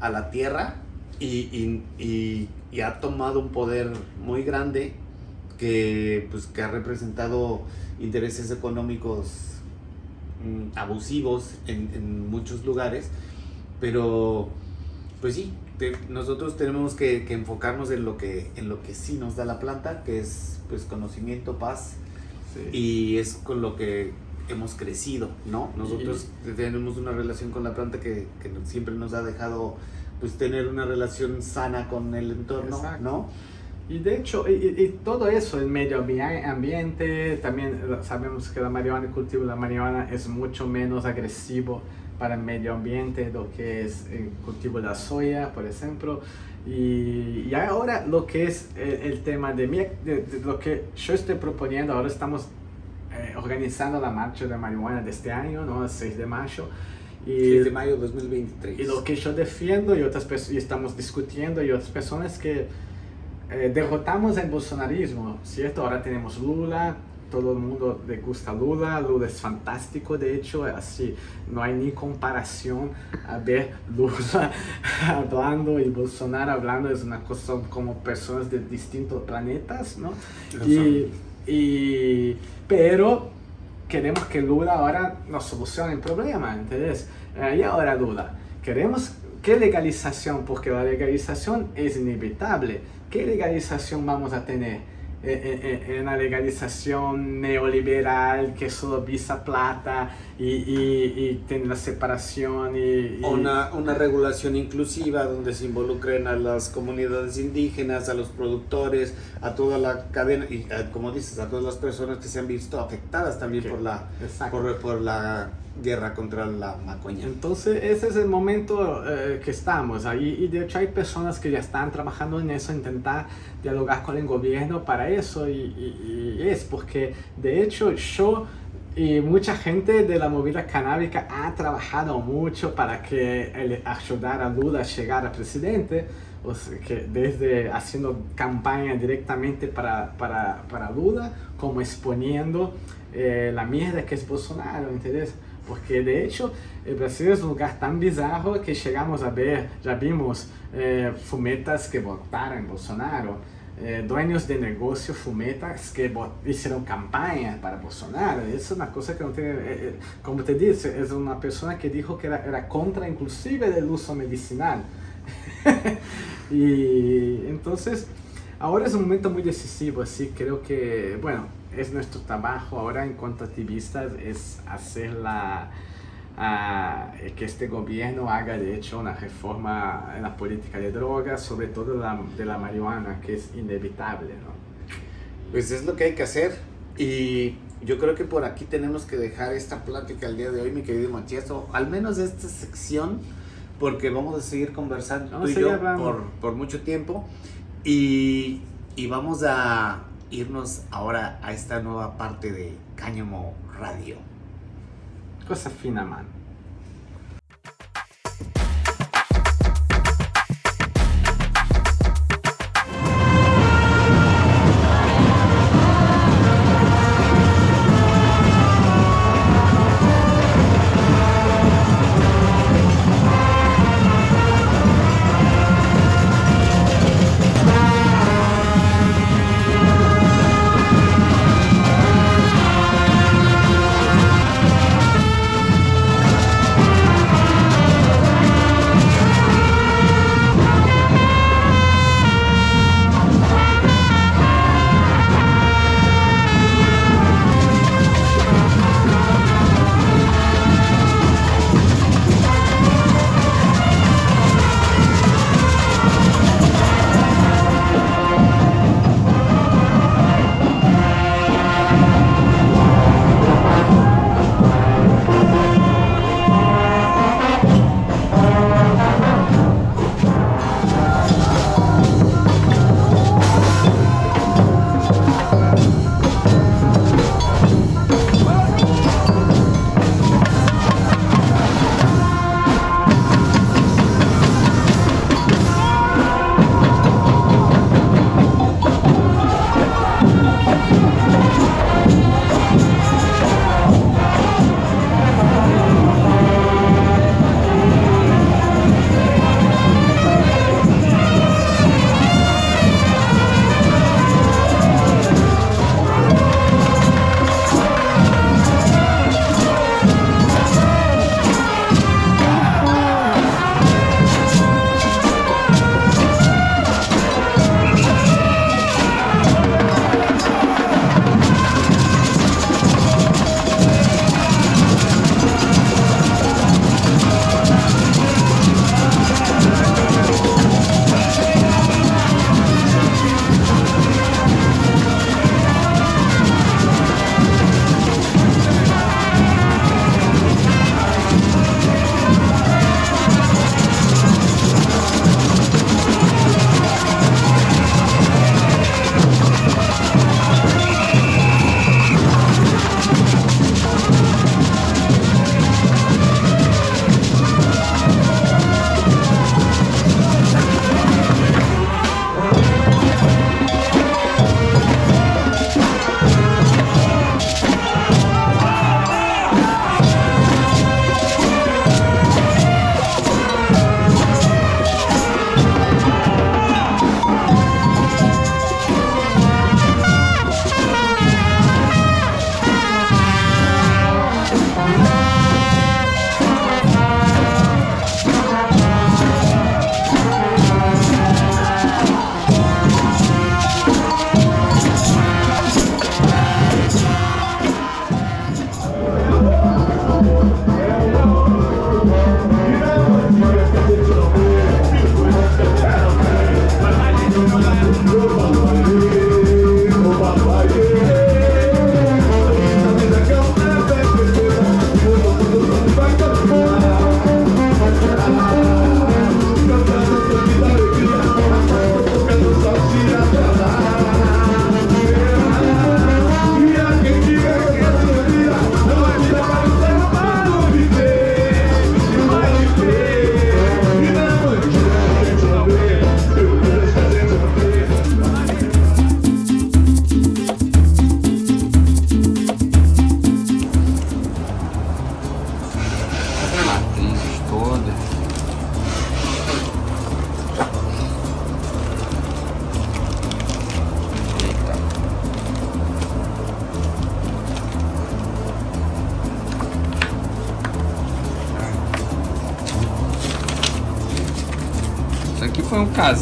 a la tierra y, y, y, y, ha tomado un poder muy grande que, pues, que ha representado intereses económicos mmm, abusivos en, en, muchos lugares, pero pues sí, te, nosotros tenemos que, que, enfocarnos en lo que, en lo que sí nos da la planta, que es pues conocimiento, paz, sí. y es con lo que hemos crecido, ¿no? Nosotros tenemos una relación con la planta que, que siempre nos ha dejado pues tener una relación sana con el entorno, Exacto. ¿no? Y de hecho, y, y, todo eso, el medio ambiente, también sabemos que la marihuana, el cultivo de la marihuana es mucho menos agresivo para el medio ambiente lo que es el cultivo de la soya, por ejemplo. Y, y ahora lo que es el, el tema de, de, de, lo que yo estoy proponiendo, ahora estamos eh, organizando la marcha de marihuana de este año, ¿no? El 6 de mayo. Y, 6 de mayo de 2023. Y lo que yo defiendo y, otras, y estamos discutiendo y otras personas que eh, derrotamos el bolsonarismo, ¿cierto? Ahora tenemos Lula, todo el mundo le gusta Lula, Lula es fantástico, de hecho, así, no hay ni comparación a ver Lula hablando y Bolsonaro hablando, es una cosa como personas de distintos planetas, ¿no? Y, y, pero queremos que Lula ahora nos solucione el problema, ¿entendés? Eh, y ahora Lula, queremos ¿Qué legalización? Porque la legalización es inevitable. ¿Qué legalización vamos a tener? Eh, eh, una legalización neoliberal que solo visa plata y, y, y tiene la separación y, y... Una, una, regulación inclusiva donde se involucren a las comunidades indígenas, a los productores, a toda la cadena y a, como dices, a todas las personas que se han visto afectadas también okay. por, la, por, por la guerra contra la macoña. Entonces ese es el momento eh, que estamos ahí y de hecho hay personas que ya están trabajando en eso, intentar dialogar con el gobierno para eso y, y, y es porque de hecho yo y mucha gente de la movida canábica ha trabajado mucho para que el, ayudar a Lula a llegar a presidente, o sea, que desde haciendo campaña directamente para, para, para Lula, como exponiendo eh, la mierda que es Bolsonaro, ¿entendés? Porque de hecho el Brasil es un lugar tan bizarro que llegamos a ver, ya vimos eh, fumetas que votaron en Bolsonaro, eh, dueños de negocio fumetas que hicieron campaña para Bolsonaro. Es una cosa que no tiene, eh, como te dice, es una persona que dijo que era, era contra inclusive del uso medicinal. y entonces, Ahora es un momento muy decisivo, así creo que, bueno, es nuestro trabajo ahora en cuanto a activistas, es hacer la, que este gobierno haga de hecho una reforma en la política de drogas, sobre todo la, de la marihuana, que es inevitable. ¿no? Pues es lo que hay que hacer y yo creo que por aquí tenemos que dejar esta plática el día de hoy, mi querido Matías, o al menos esta sección, porque vamos a seguir conversando tú y yo por, por, mucho tiempo y, y vamos a irnos ahora a esta nueva parte de Cáñamo Radio. Cosa fina, man.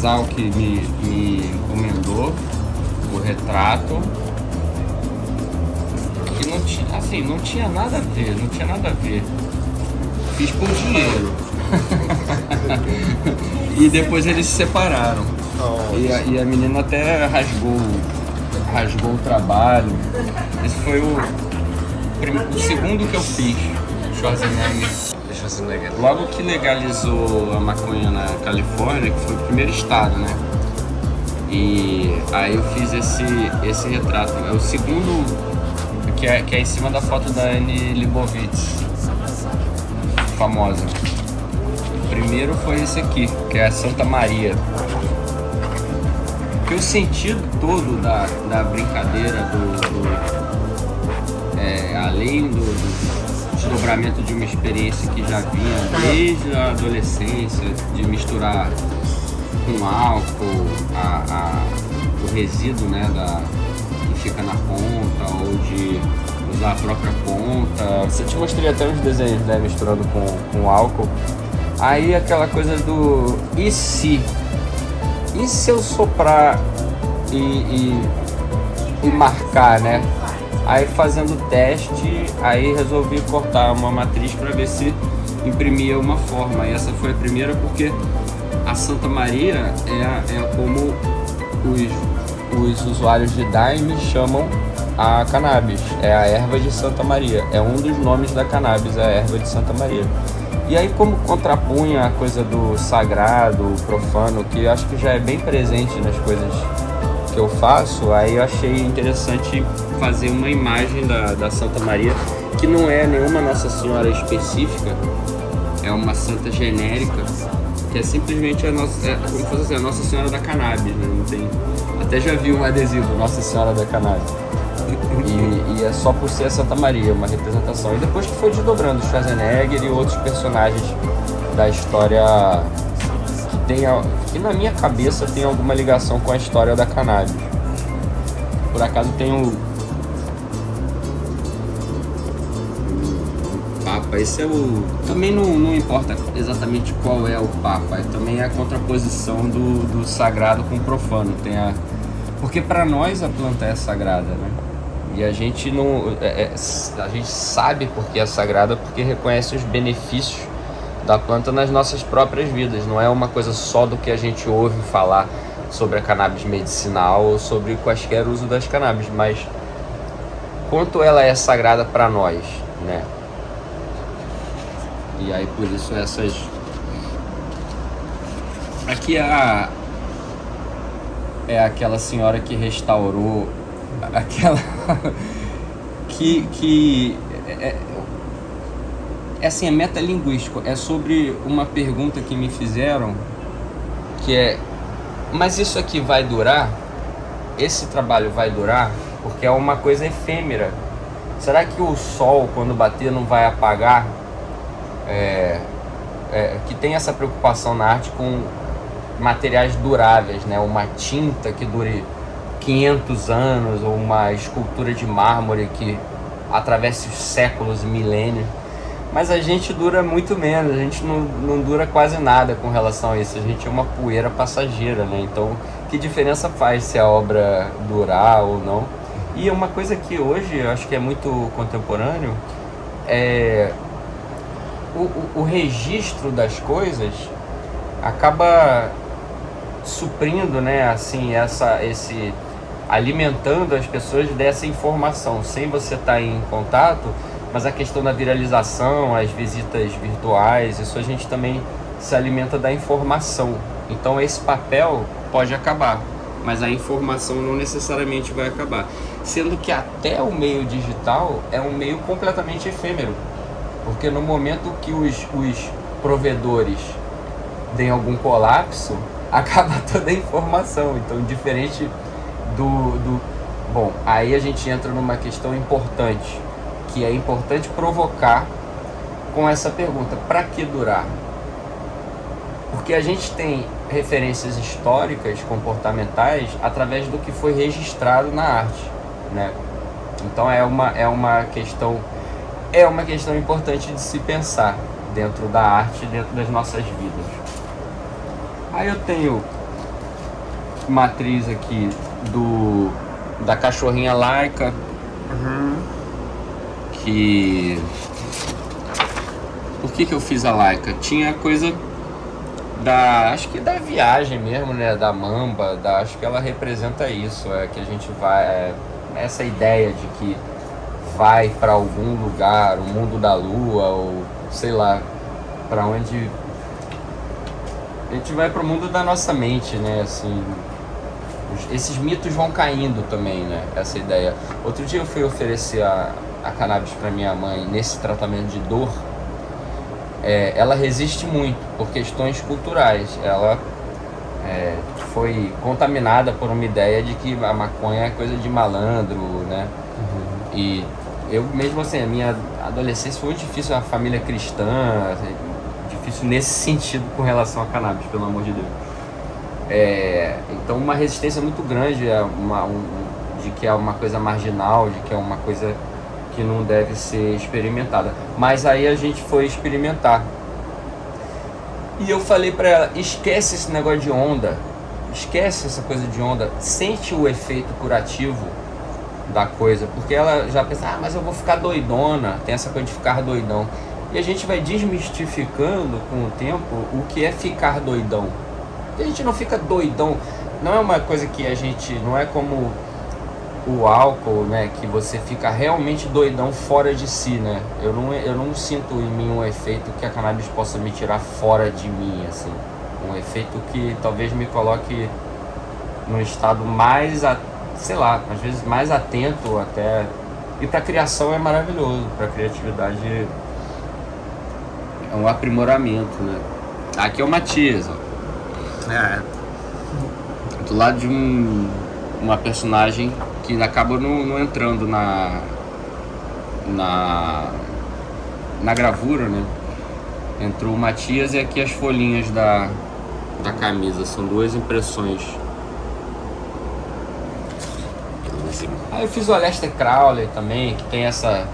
Casal que me, me encomendou o retrato. Que não tinha, assim, não tinha nada a ver, não tinha nada a ver. Fiz por dinheiro. e depois eles se separaram. E a, e a menina até rasgou, rasgou o trabalho. Esse foi o, o segundo que eu fiz, Schwarzenegger. Logo que legalizou a maconha na Califórnia, que foi o primeiro estado, né? E aí eu fiz esse, esse retrato. É o segundo que é, que é em cima da foto da Anne Leibovitz, famosa. O primeiro foi esse aqui, que é a Santa Maria. Porque o sentido todo da, da brincadeira, do, do é, além do, do desdobramento de uma experiência que já vinha desde a adolescência, de misturar com álcool a, a, o resíduo né, da, que fica na ponta ou de usar a própria ponta. Você te mostrei até uns desenhos né, misturando com, com álcool. Aí aquela coisa do e se? E se eu soprar e, e, e marcar, né? Aí fazendo teste, aí resolvi cortar uma matriz para ver se imprimia uma forma. E essa foi a primeira porque a Santa Maria é, é como os, os usuários de Daime chamam a cannabis. É a erva de Santa Maria. É um dos nomes da cannabis, a erva de Santa Maria. E aí, como contrapunha a coisa do sagrado, profano, que acho que já é bem presente nas coisas que eu faço, aí eu achei interessante fazer uma imagem da, da Santa Maria, que não é nenhuma Nossa Senhora específica, é uma santa genérica, que é simplesmente a nossa, é, como fosse assim, a Nossa Senhora da Cannabis, né? Não tem, até já vi um adesivo, Nossa Senhora da Cannabis. E, e, é só por ser a Santa Maria, uma representação. E depois que foi desdobrando Schwarzenegger e outros personagens da história que tem, que na minha cabeça tem alguma ligação com a história da cannabis. Por acaso tem o Papa, esse é o. Também não, não importa exatamente qual é o Papa, também é a contraposição do, do sagrado com o profano. Tem a... Porque para nós a planta é sagrada, né? E a gente não. É, é, a gente sabe porque é sagrada porque reconhece os benefícios da planta nas nossas próprias vidas. Não é uma coisa só do que a gente ouve falar sobre a cannabis medicinal ou sobre quaisquer uso das cannabis, mas quanto ela é sagrada para nós, né? E aí por isso essas. Aqui é a. É aquela senhora que restaurou. Aquela. que. que é, é assim, é metalinguístico. É sobre uma pergunta que me fizeram que é. Mas isso aqui vai durar? Esse trabalho vai durar? Porque é uma coisa efêmera. Será que o sol, quando bater, não vai apagar? É, é, que tem essa preocupação na arte com materiais duráveis, né? Uma tinta que dure 500 anos ou uma escultura de mármore que atravesse os séculos e milênios. Mas a gente dura muito menos, a gente não, não dura quase nada com relação a isso. A gente é uma poeira passageira, né? Então, que diferença faz se a obra durar ou não? E uma coisa que hoje eu acho que é muito contemporâneo é o, o, registro das coisas acaba suprindo, né, assim, essa, esse alimentando as pessoas dessa informação, sem você estar tá em contato, mas a questão da viralização, as visitas virtuais, isso a gente também se alimenta da informação. Então esse papel pode acabar, mas a informação não necessariamente vai acabar. Sendo que até o meio digital é um meio completamente efêmero. Porque no momento que os, os provedores deem algum colapso, acaba toda a informação. Então, diferente do, do. Bom, aí a gente entra numa questão importante, que é importante provocar com essa pergunta: para que durar? Porque a gente tem referências históricas, comportamentais, através do que foi registrado na arte, né? Então é uma, é uma questão é uma questão importante de se pensar dentro da arte, dentro das nossas vidas. Aí eu tenho matriz aqui do da cachorrinha laica. Que. Por que, que eu fiz a laica? Tinha coisa da. Acho que da viagem mesmo, né? Da mamba. Da, acho que ela representa isso. É que a gente vai. É, essa ideia de que vai para algum lugar, o mundo da lua, ou sei lá, para onde. A gente vai para o mundo da nossa mente, né? Assim, esses mitos vão caindo também, né? Essa ideia. Outro dia eu fui oferecer a, a cannabis para minha mãe nesse tratamento de dor. É, ela resiste muito por questões culturais. Ela é, foi contaminada por uma ideia de que a maconha é coisa de malandro, né? Uhum. E eu mesmo assim, a minha adolescência foi difícil, a família cristã, assim, difícil nesse sentido com relação a cannabis, pelo amor de Deus. É, então uma resistência muito grande é uma, um, de que é uma coisa marginal, de que é uma coisa que não deve ser experimentada. Mas aí a gente foi experimentar. E eu falei para ela, esquece esse negócio de onda, esquece essa coisa de onda, sente o efeito curativo da coisa, porque ela já pensa, ah, mas eu vou ficar doidona, tem essa coisa de ficar doidão. E a gente vai desmistificando com o tempo o que é ficar doidão a gente não fica doidão. Não é uma coisa que a gente. Não é como o álcool, né? Que você fica realmente doidão fora de si, né? Eu não, eu não sinto em mim um efeito que a cannabis possa me tirar fora de mim, assim. Um efeito que talvez me coloque num estado mais, a, sei lá, às vezes mais atento até. E para criação é maravilhoso, para criatividade é um aprimoramento, né? Aqui é o Matias, ó. É. Do lado de um, uma personagem que acaba não, não entrando na, na, na gravura, né? Entrou o Matias e aqui as folhinhas da, da camisa. São duas impressões. Aí eu fiz o Aleister Crowley também, que tem essa,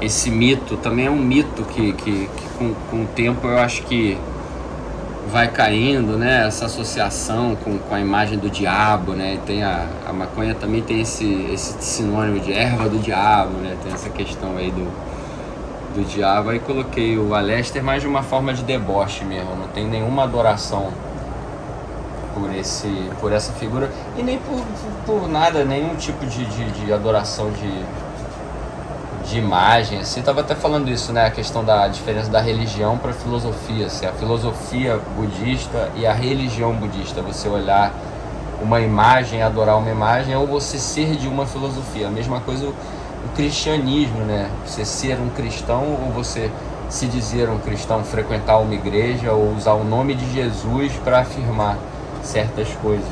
esse mito. Também é um mito que, que, que com, com o tempo eu acho que vai caindo, né? Essa associação com, com a imagem do diabo, né? Tem a, a maconha também tem esse, esse sinônimo de erva do diabo, né? Tem essa questão aí do, do diabo. Aí coloquei o Alester mais de uma forma de deboche mesmo, não tem nenhuma adoração por, esse, por essa figura e nem por, por, por nada, nenhum tipo de, de, de adoração de de imagem, assim, tava até falando isso, né, a questão da diferença da religião para a filosofia, assim, a filosofia budista e a religião budista, você olhar uma imagem, adorar uma imagem, ou você ser de uma filosofia. A mesma coisa o, o cristianismo, né, você ser um cristão ou você se dizer um cristão, frequentar uma igreja ou usar o nome de Jesus para afirmar certas coisas.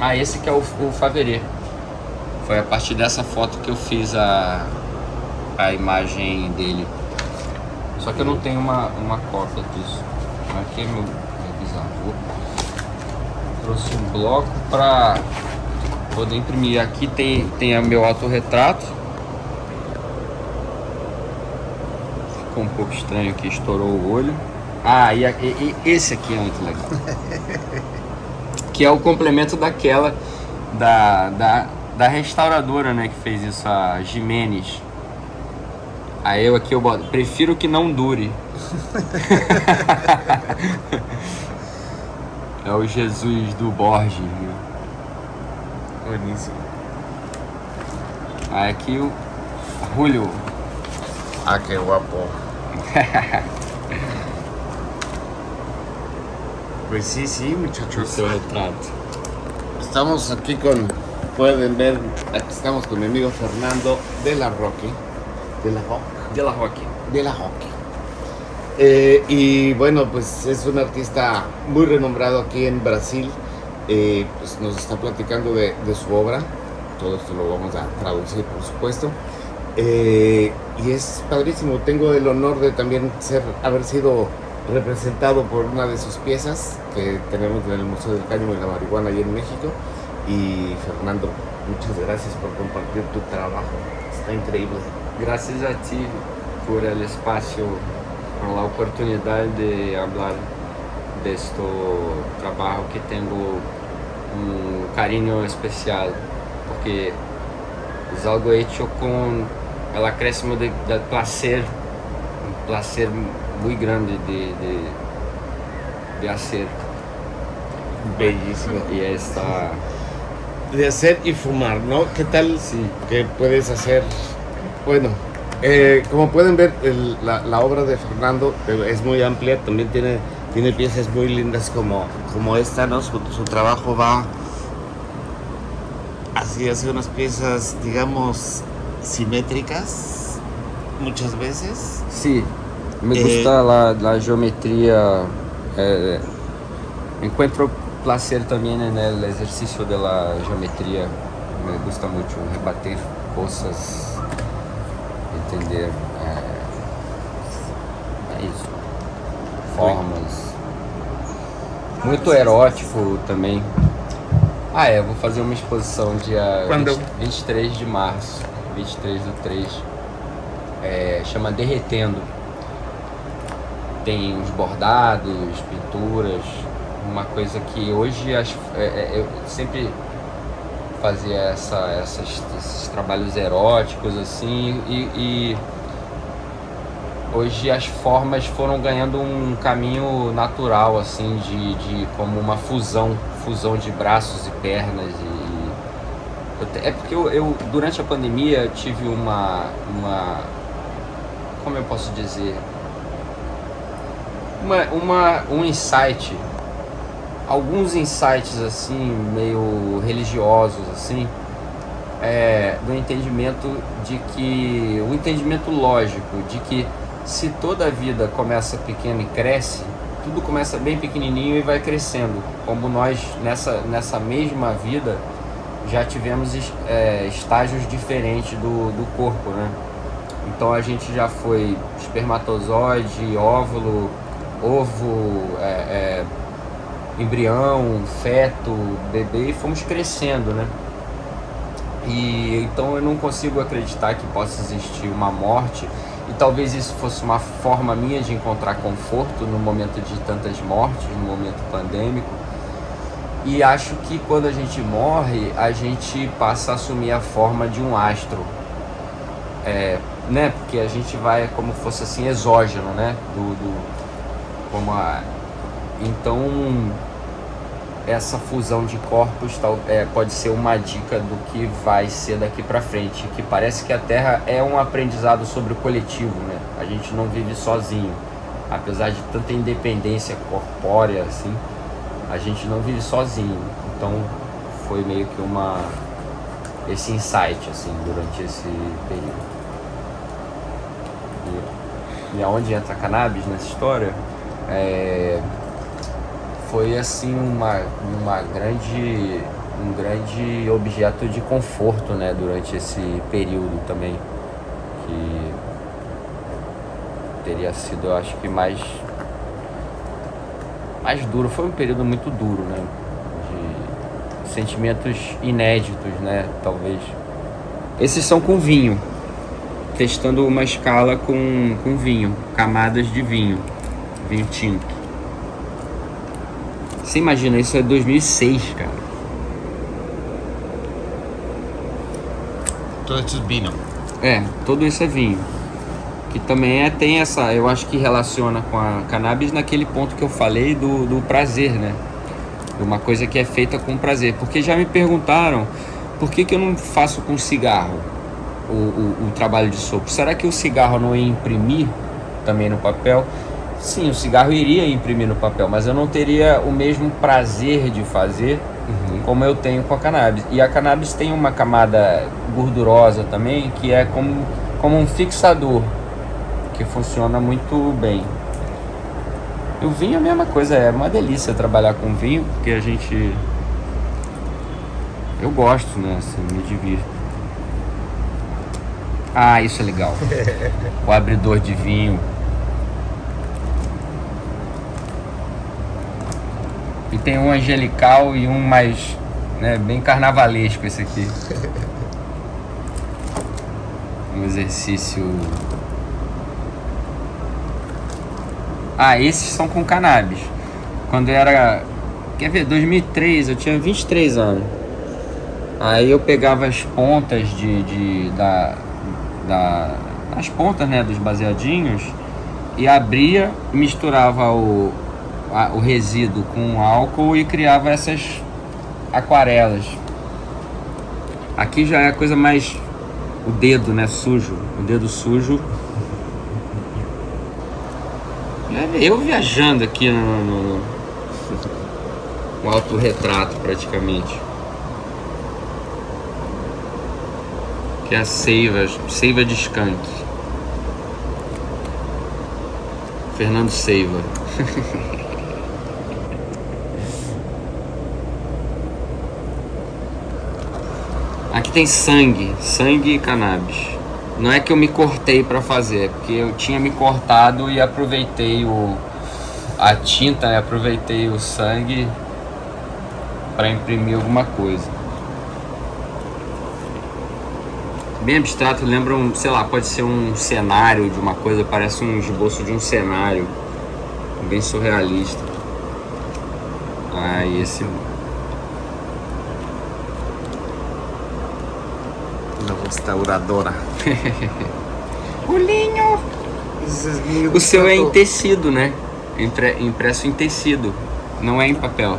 Ah, esse que é o, o Faverê. Foi a partir dessa foto que eu fiz a, a imagem dele. Só que eu não tenho uma, uma cópia disso. Aqui é meu, meu bisavô. Trouxe um bloco para poder imprimir. Aqui tem, tem o meu autorretrato. Ficou um pouco estranho aqui, estourou o olho. Ah, e, e, e esse aqui é muito legal. que é o complemento daquela da, da da restauradora, né, que fez isso, a Jimenez. Aí eu aqui eu boto, prefiro que não dure. é o Jesus do Borges, viu? Bueníssimo. Aí aqui o Julio. Ah, que guapo. pues sí, sí, muchachos. Seu retrato. Estamos aqui com pueden ver, aquí estamos con mi amigo Fernando de la Roque. De la Roque. De la Roque. De la Roque. Eh, y bueno, pues es un artista muy renombrado aquí en Brasil. Eh, pues nos está platicando de, su obra. Todo esto lo vamos a traducir, por supuesto. Eh, y es padrísimo. Tengo el honor de también ser, haber sido representado por una de sus piezas que tenemos en el Museo del Cáñamo y la Marihuana ahí en México. Y Fernando, muchas gracias por compartir tu trabajo. Está increíble. Gracias a ti por el espacio, por la oportunidad de hablar de este trabajo que tengo um carinho especial, porque é algo hecho com el acréscimo de, de placer, um placer muito grande de, de, de hacer. Bellísimo. Y esta... De hacer y fumar, ¿no? ¿Qué tal Sí. que puedes hacer? Bueno, eh, como pueden ver, el- la, la obra de Fernando eh, es muy amplia, también tiene, tiene piezas muy lindas como, como esta, ¿no? Su, su trabajo va así, hace unas piezas, digamos, simétricas muchas veces. Sí, me Eh, gusta la, la geometría. eh, encuentro placer también en el ejercicio de la geometría. Me gusta mucho rebater cosas, entender eh, é isso, formas. Muito erótico também. Ah, é, vou fazer uma exposição dia Quando? 20 23 de março, 23 do 3. É, chama Derretendo. Tem uns bordados, pinturas, uma coisa que hoje é, é, eu sempre fazia essa, essas, esses trabalhos eróticos assim e, e hoje as formas foram ganhando um caminho natural assim de, de como uma fusão fusão de braços e pernas e é porque eu, eu, durante a pandemia eu tive uma uma como eu posso dizer uma, uma um insight alguns insights assim meio religiosos assim é, do entendimento de que o entendimento lógico de que se toda a vida começa pequena e cresce tudo começa bem pequenininho e vai crescendo como nós nessa nessa mesma vida já tivemos é, estágios diferentes do, do corpo né? Então a gente já foi espermatozoide óvulo ovo é, é, embrião, feto, bebê e fomos crescendo, né? E então eu não consigo acreditar que possa existir uma morte e talvez isso fosse uma forma minha de encontrar conforto no momento de tantas mortes, no momento pandêmico. E acho que quando a gente morre, a gente passa a assumir a forma de um astro. É, né? Porque a gente vai como fosse assim exógeno, né? Do, do como a, então, essa fusão de corpos tal, é, pode ser uma dica do que vai ser daqui para frente. Que parece que a Terra é um aprendizado sobre o coletivo, né? A gente não vive sozinho. Apesar de tanta independência corpórea, assim, a gente não vive sozinho. Então, foi meio que uma esse insight, assim, durante esse período. E, e aonde entra a cannabis nessa história? É, foi assim uma, uma grande um grande objeto de conforto né durante esse período também que teria sido eu acho que mais mais duro. Foi um período muito duro né de sentimentos inéditos né talvez. Esses são com vinho testando uma escala com, com vinho camadas de vinho vinho tinto você imagina, isso é 2006, cara. Todo esto es vino. É, tudo isso é vinho. Que também é, tem essa, eu acho que relaciona com a cannabis naquele ponto que eu falei do, do prazer, né? De uma coisa que é feita com prazer. Porque já me perguntaram por que, que eu não faço com cigarro o, o, o trabalho de sopro. Será que o cigarro não ia imprimir também no papel? Sim, o cigarro iria imprimir no papel, mas eu não teria o mesmo prazer de fazer como eu tenho com a cannabis. E a cannabis tem uma camada gordurosa também, que é como, como um fixador, que funciona muito bem. E o vinho é a mesma coisa, é uma delícia trabalhar com vinho, porque a gente. Eu gosto, né? Assim, me divirto. Ah, isso é legal. o abridor de vinho. E tem um angelical e um mais, né, bem carnavalesco esse aqui. Um exercício. Ah, esses são com cannabis. Quando era Quer ver? 2003, eu tinha 23 anos. Aí eu pegava as pontas de, de da, da as pontas né, dos baseadinhos e abria, misturava o, a, o resíduo com álcool e criava essas aquarelas. Aqui já é a coisa mais o dedo, né, sujo, o dedo sujo. É, eu viajando aqui no, no, no autorretrato praticamente. Que é a seiva, seiva de skunk. Fernando Seiva. tem sangue, sangue e cannabis. Não é que eu me cortei para fazer, é porque eu tinha me cortado e aproveitei o a tinta, né? aproveitei o sangue para imprimir alguma coisa. Bem abstrato, lembra um, sei lá, pode ser um cenário de uma coisa, parece um esboço de um cenário bem surrealista. Ah, esse restauradora. Pulinho! O seu é em tecido, né? Impre, impresso em tecido, não é em papel.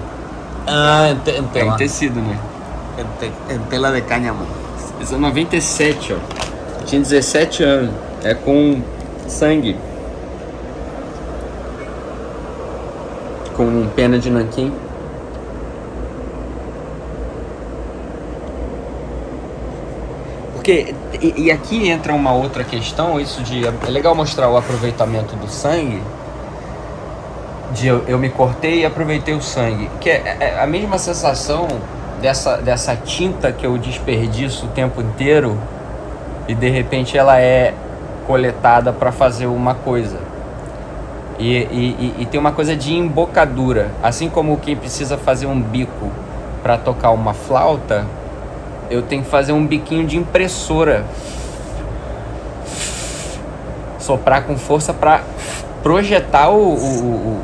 Ah, em, te, em É tela. em tecido, né? Em, te, em tela de cânhamo. Isso é 97, ó. Eu tinha 17 anos. É com sangue. Com pena de nanquim. Porque, e, e aqui entra uma outra questão, isso de. É legal mostrar o aproveitamento do sangue. De eu, eu me cortei e aproveitei o sangue. Que é, é a mesma sensação dessa, dessa tinta que eu desperdiço o tempo inteiro e de repente ela é coletada para fazer uma coisa. E, e- e tem uma coisa de embocadura. Assim como quem precisa fazer um bico para tocar uma flauta, eu tenho que fazer um biquinho de impressora. Soprar com força para projetar o, o, o-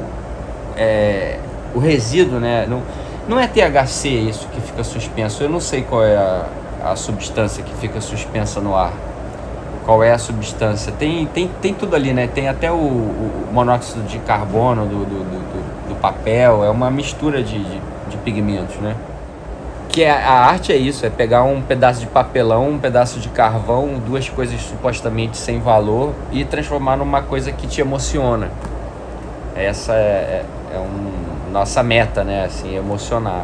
é, o resíduo, né? Não, não é THC isso que fica suspenso. Eu não sei qual é a, a substância que fica suspensa no ar. Qual é a substância? Tem, tem, tem tudo ali, né? Tem até o, o monóxido de carbono do, do, do, do- do papel. É uma mistura de, de, de pigmentos, né? Que é, a arte é isso, é pegar um pedaço de papelão, um pedaço de carvão, duas coisas supostamente sem valor e transformar numa coisa que te emociona. Essa é, é, é um, nossa meta, né? Assim, emocionar.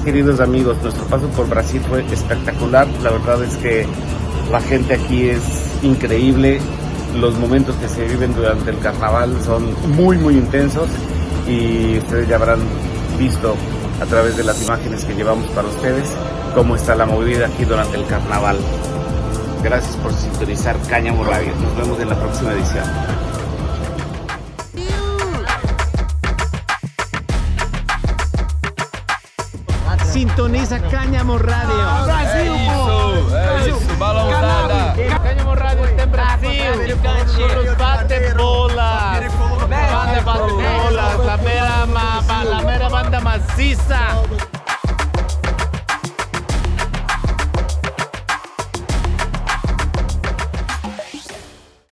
Queridos amigos, nuestro paso por Brasil fue espectacular. La verdad es que la gente aquí es increíble. Los momentos que se viven durante el carnaval son muy, muy intensos y ustedes ya habrán visto a través de las imágenes que llevamos para ustedes cómo está la movida aquí durante el carnaval. Gracias por sintonizar Cáñamo Radio. Nos vemos en la próxima edición. Sintoniza Cáñamo Radio. É isso, balãozada! Cáñamo Radio está en Brasil. Bate bola. Bate, bate bola. La mera, la mera banda maciza.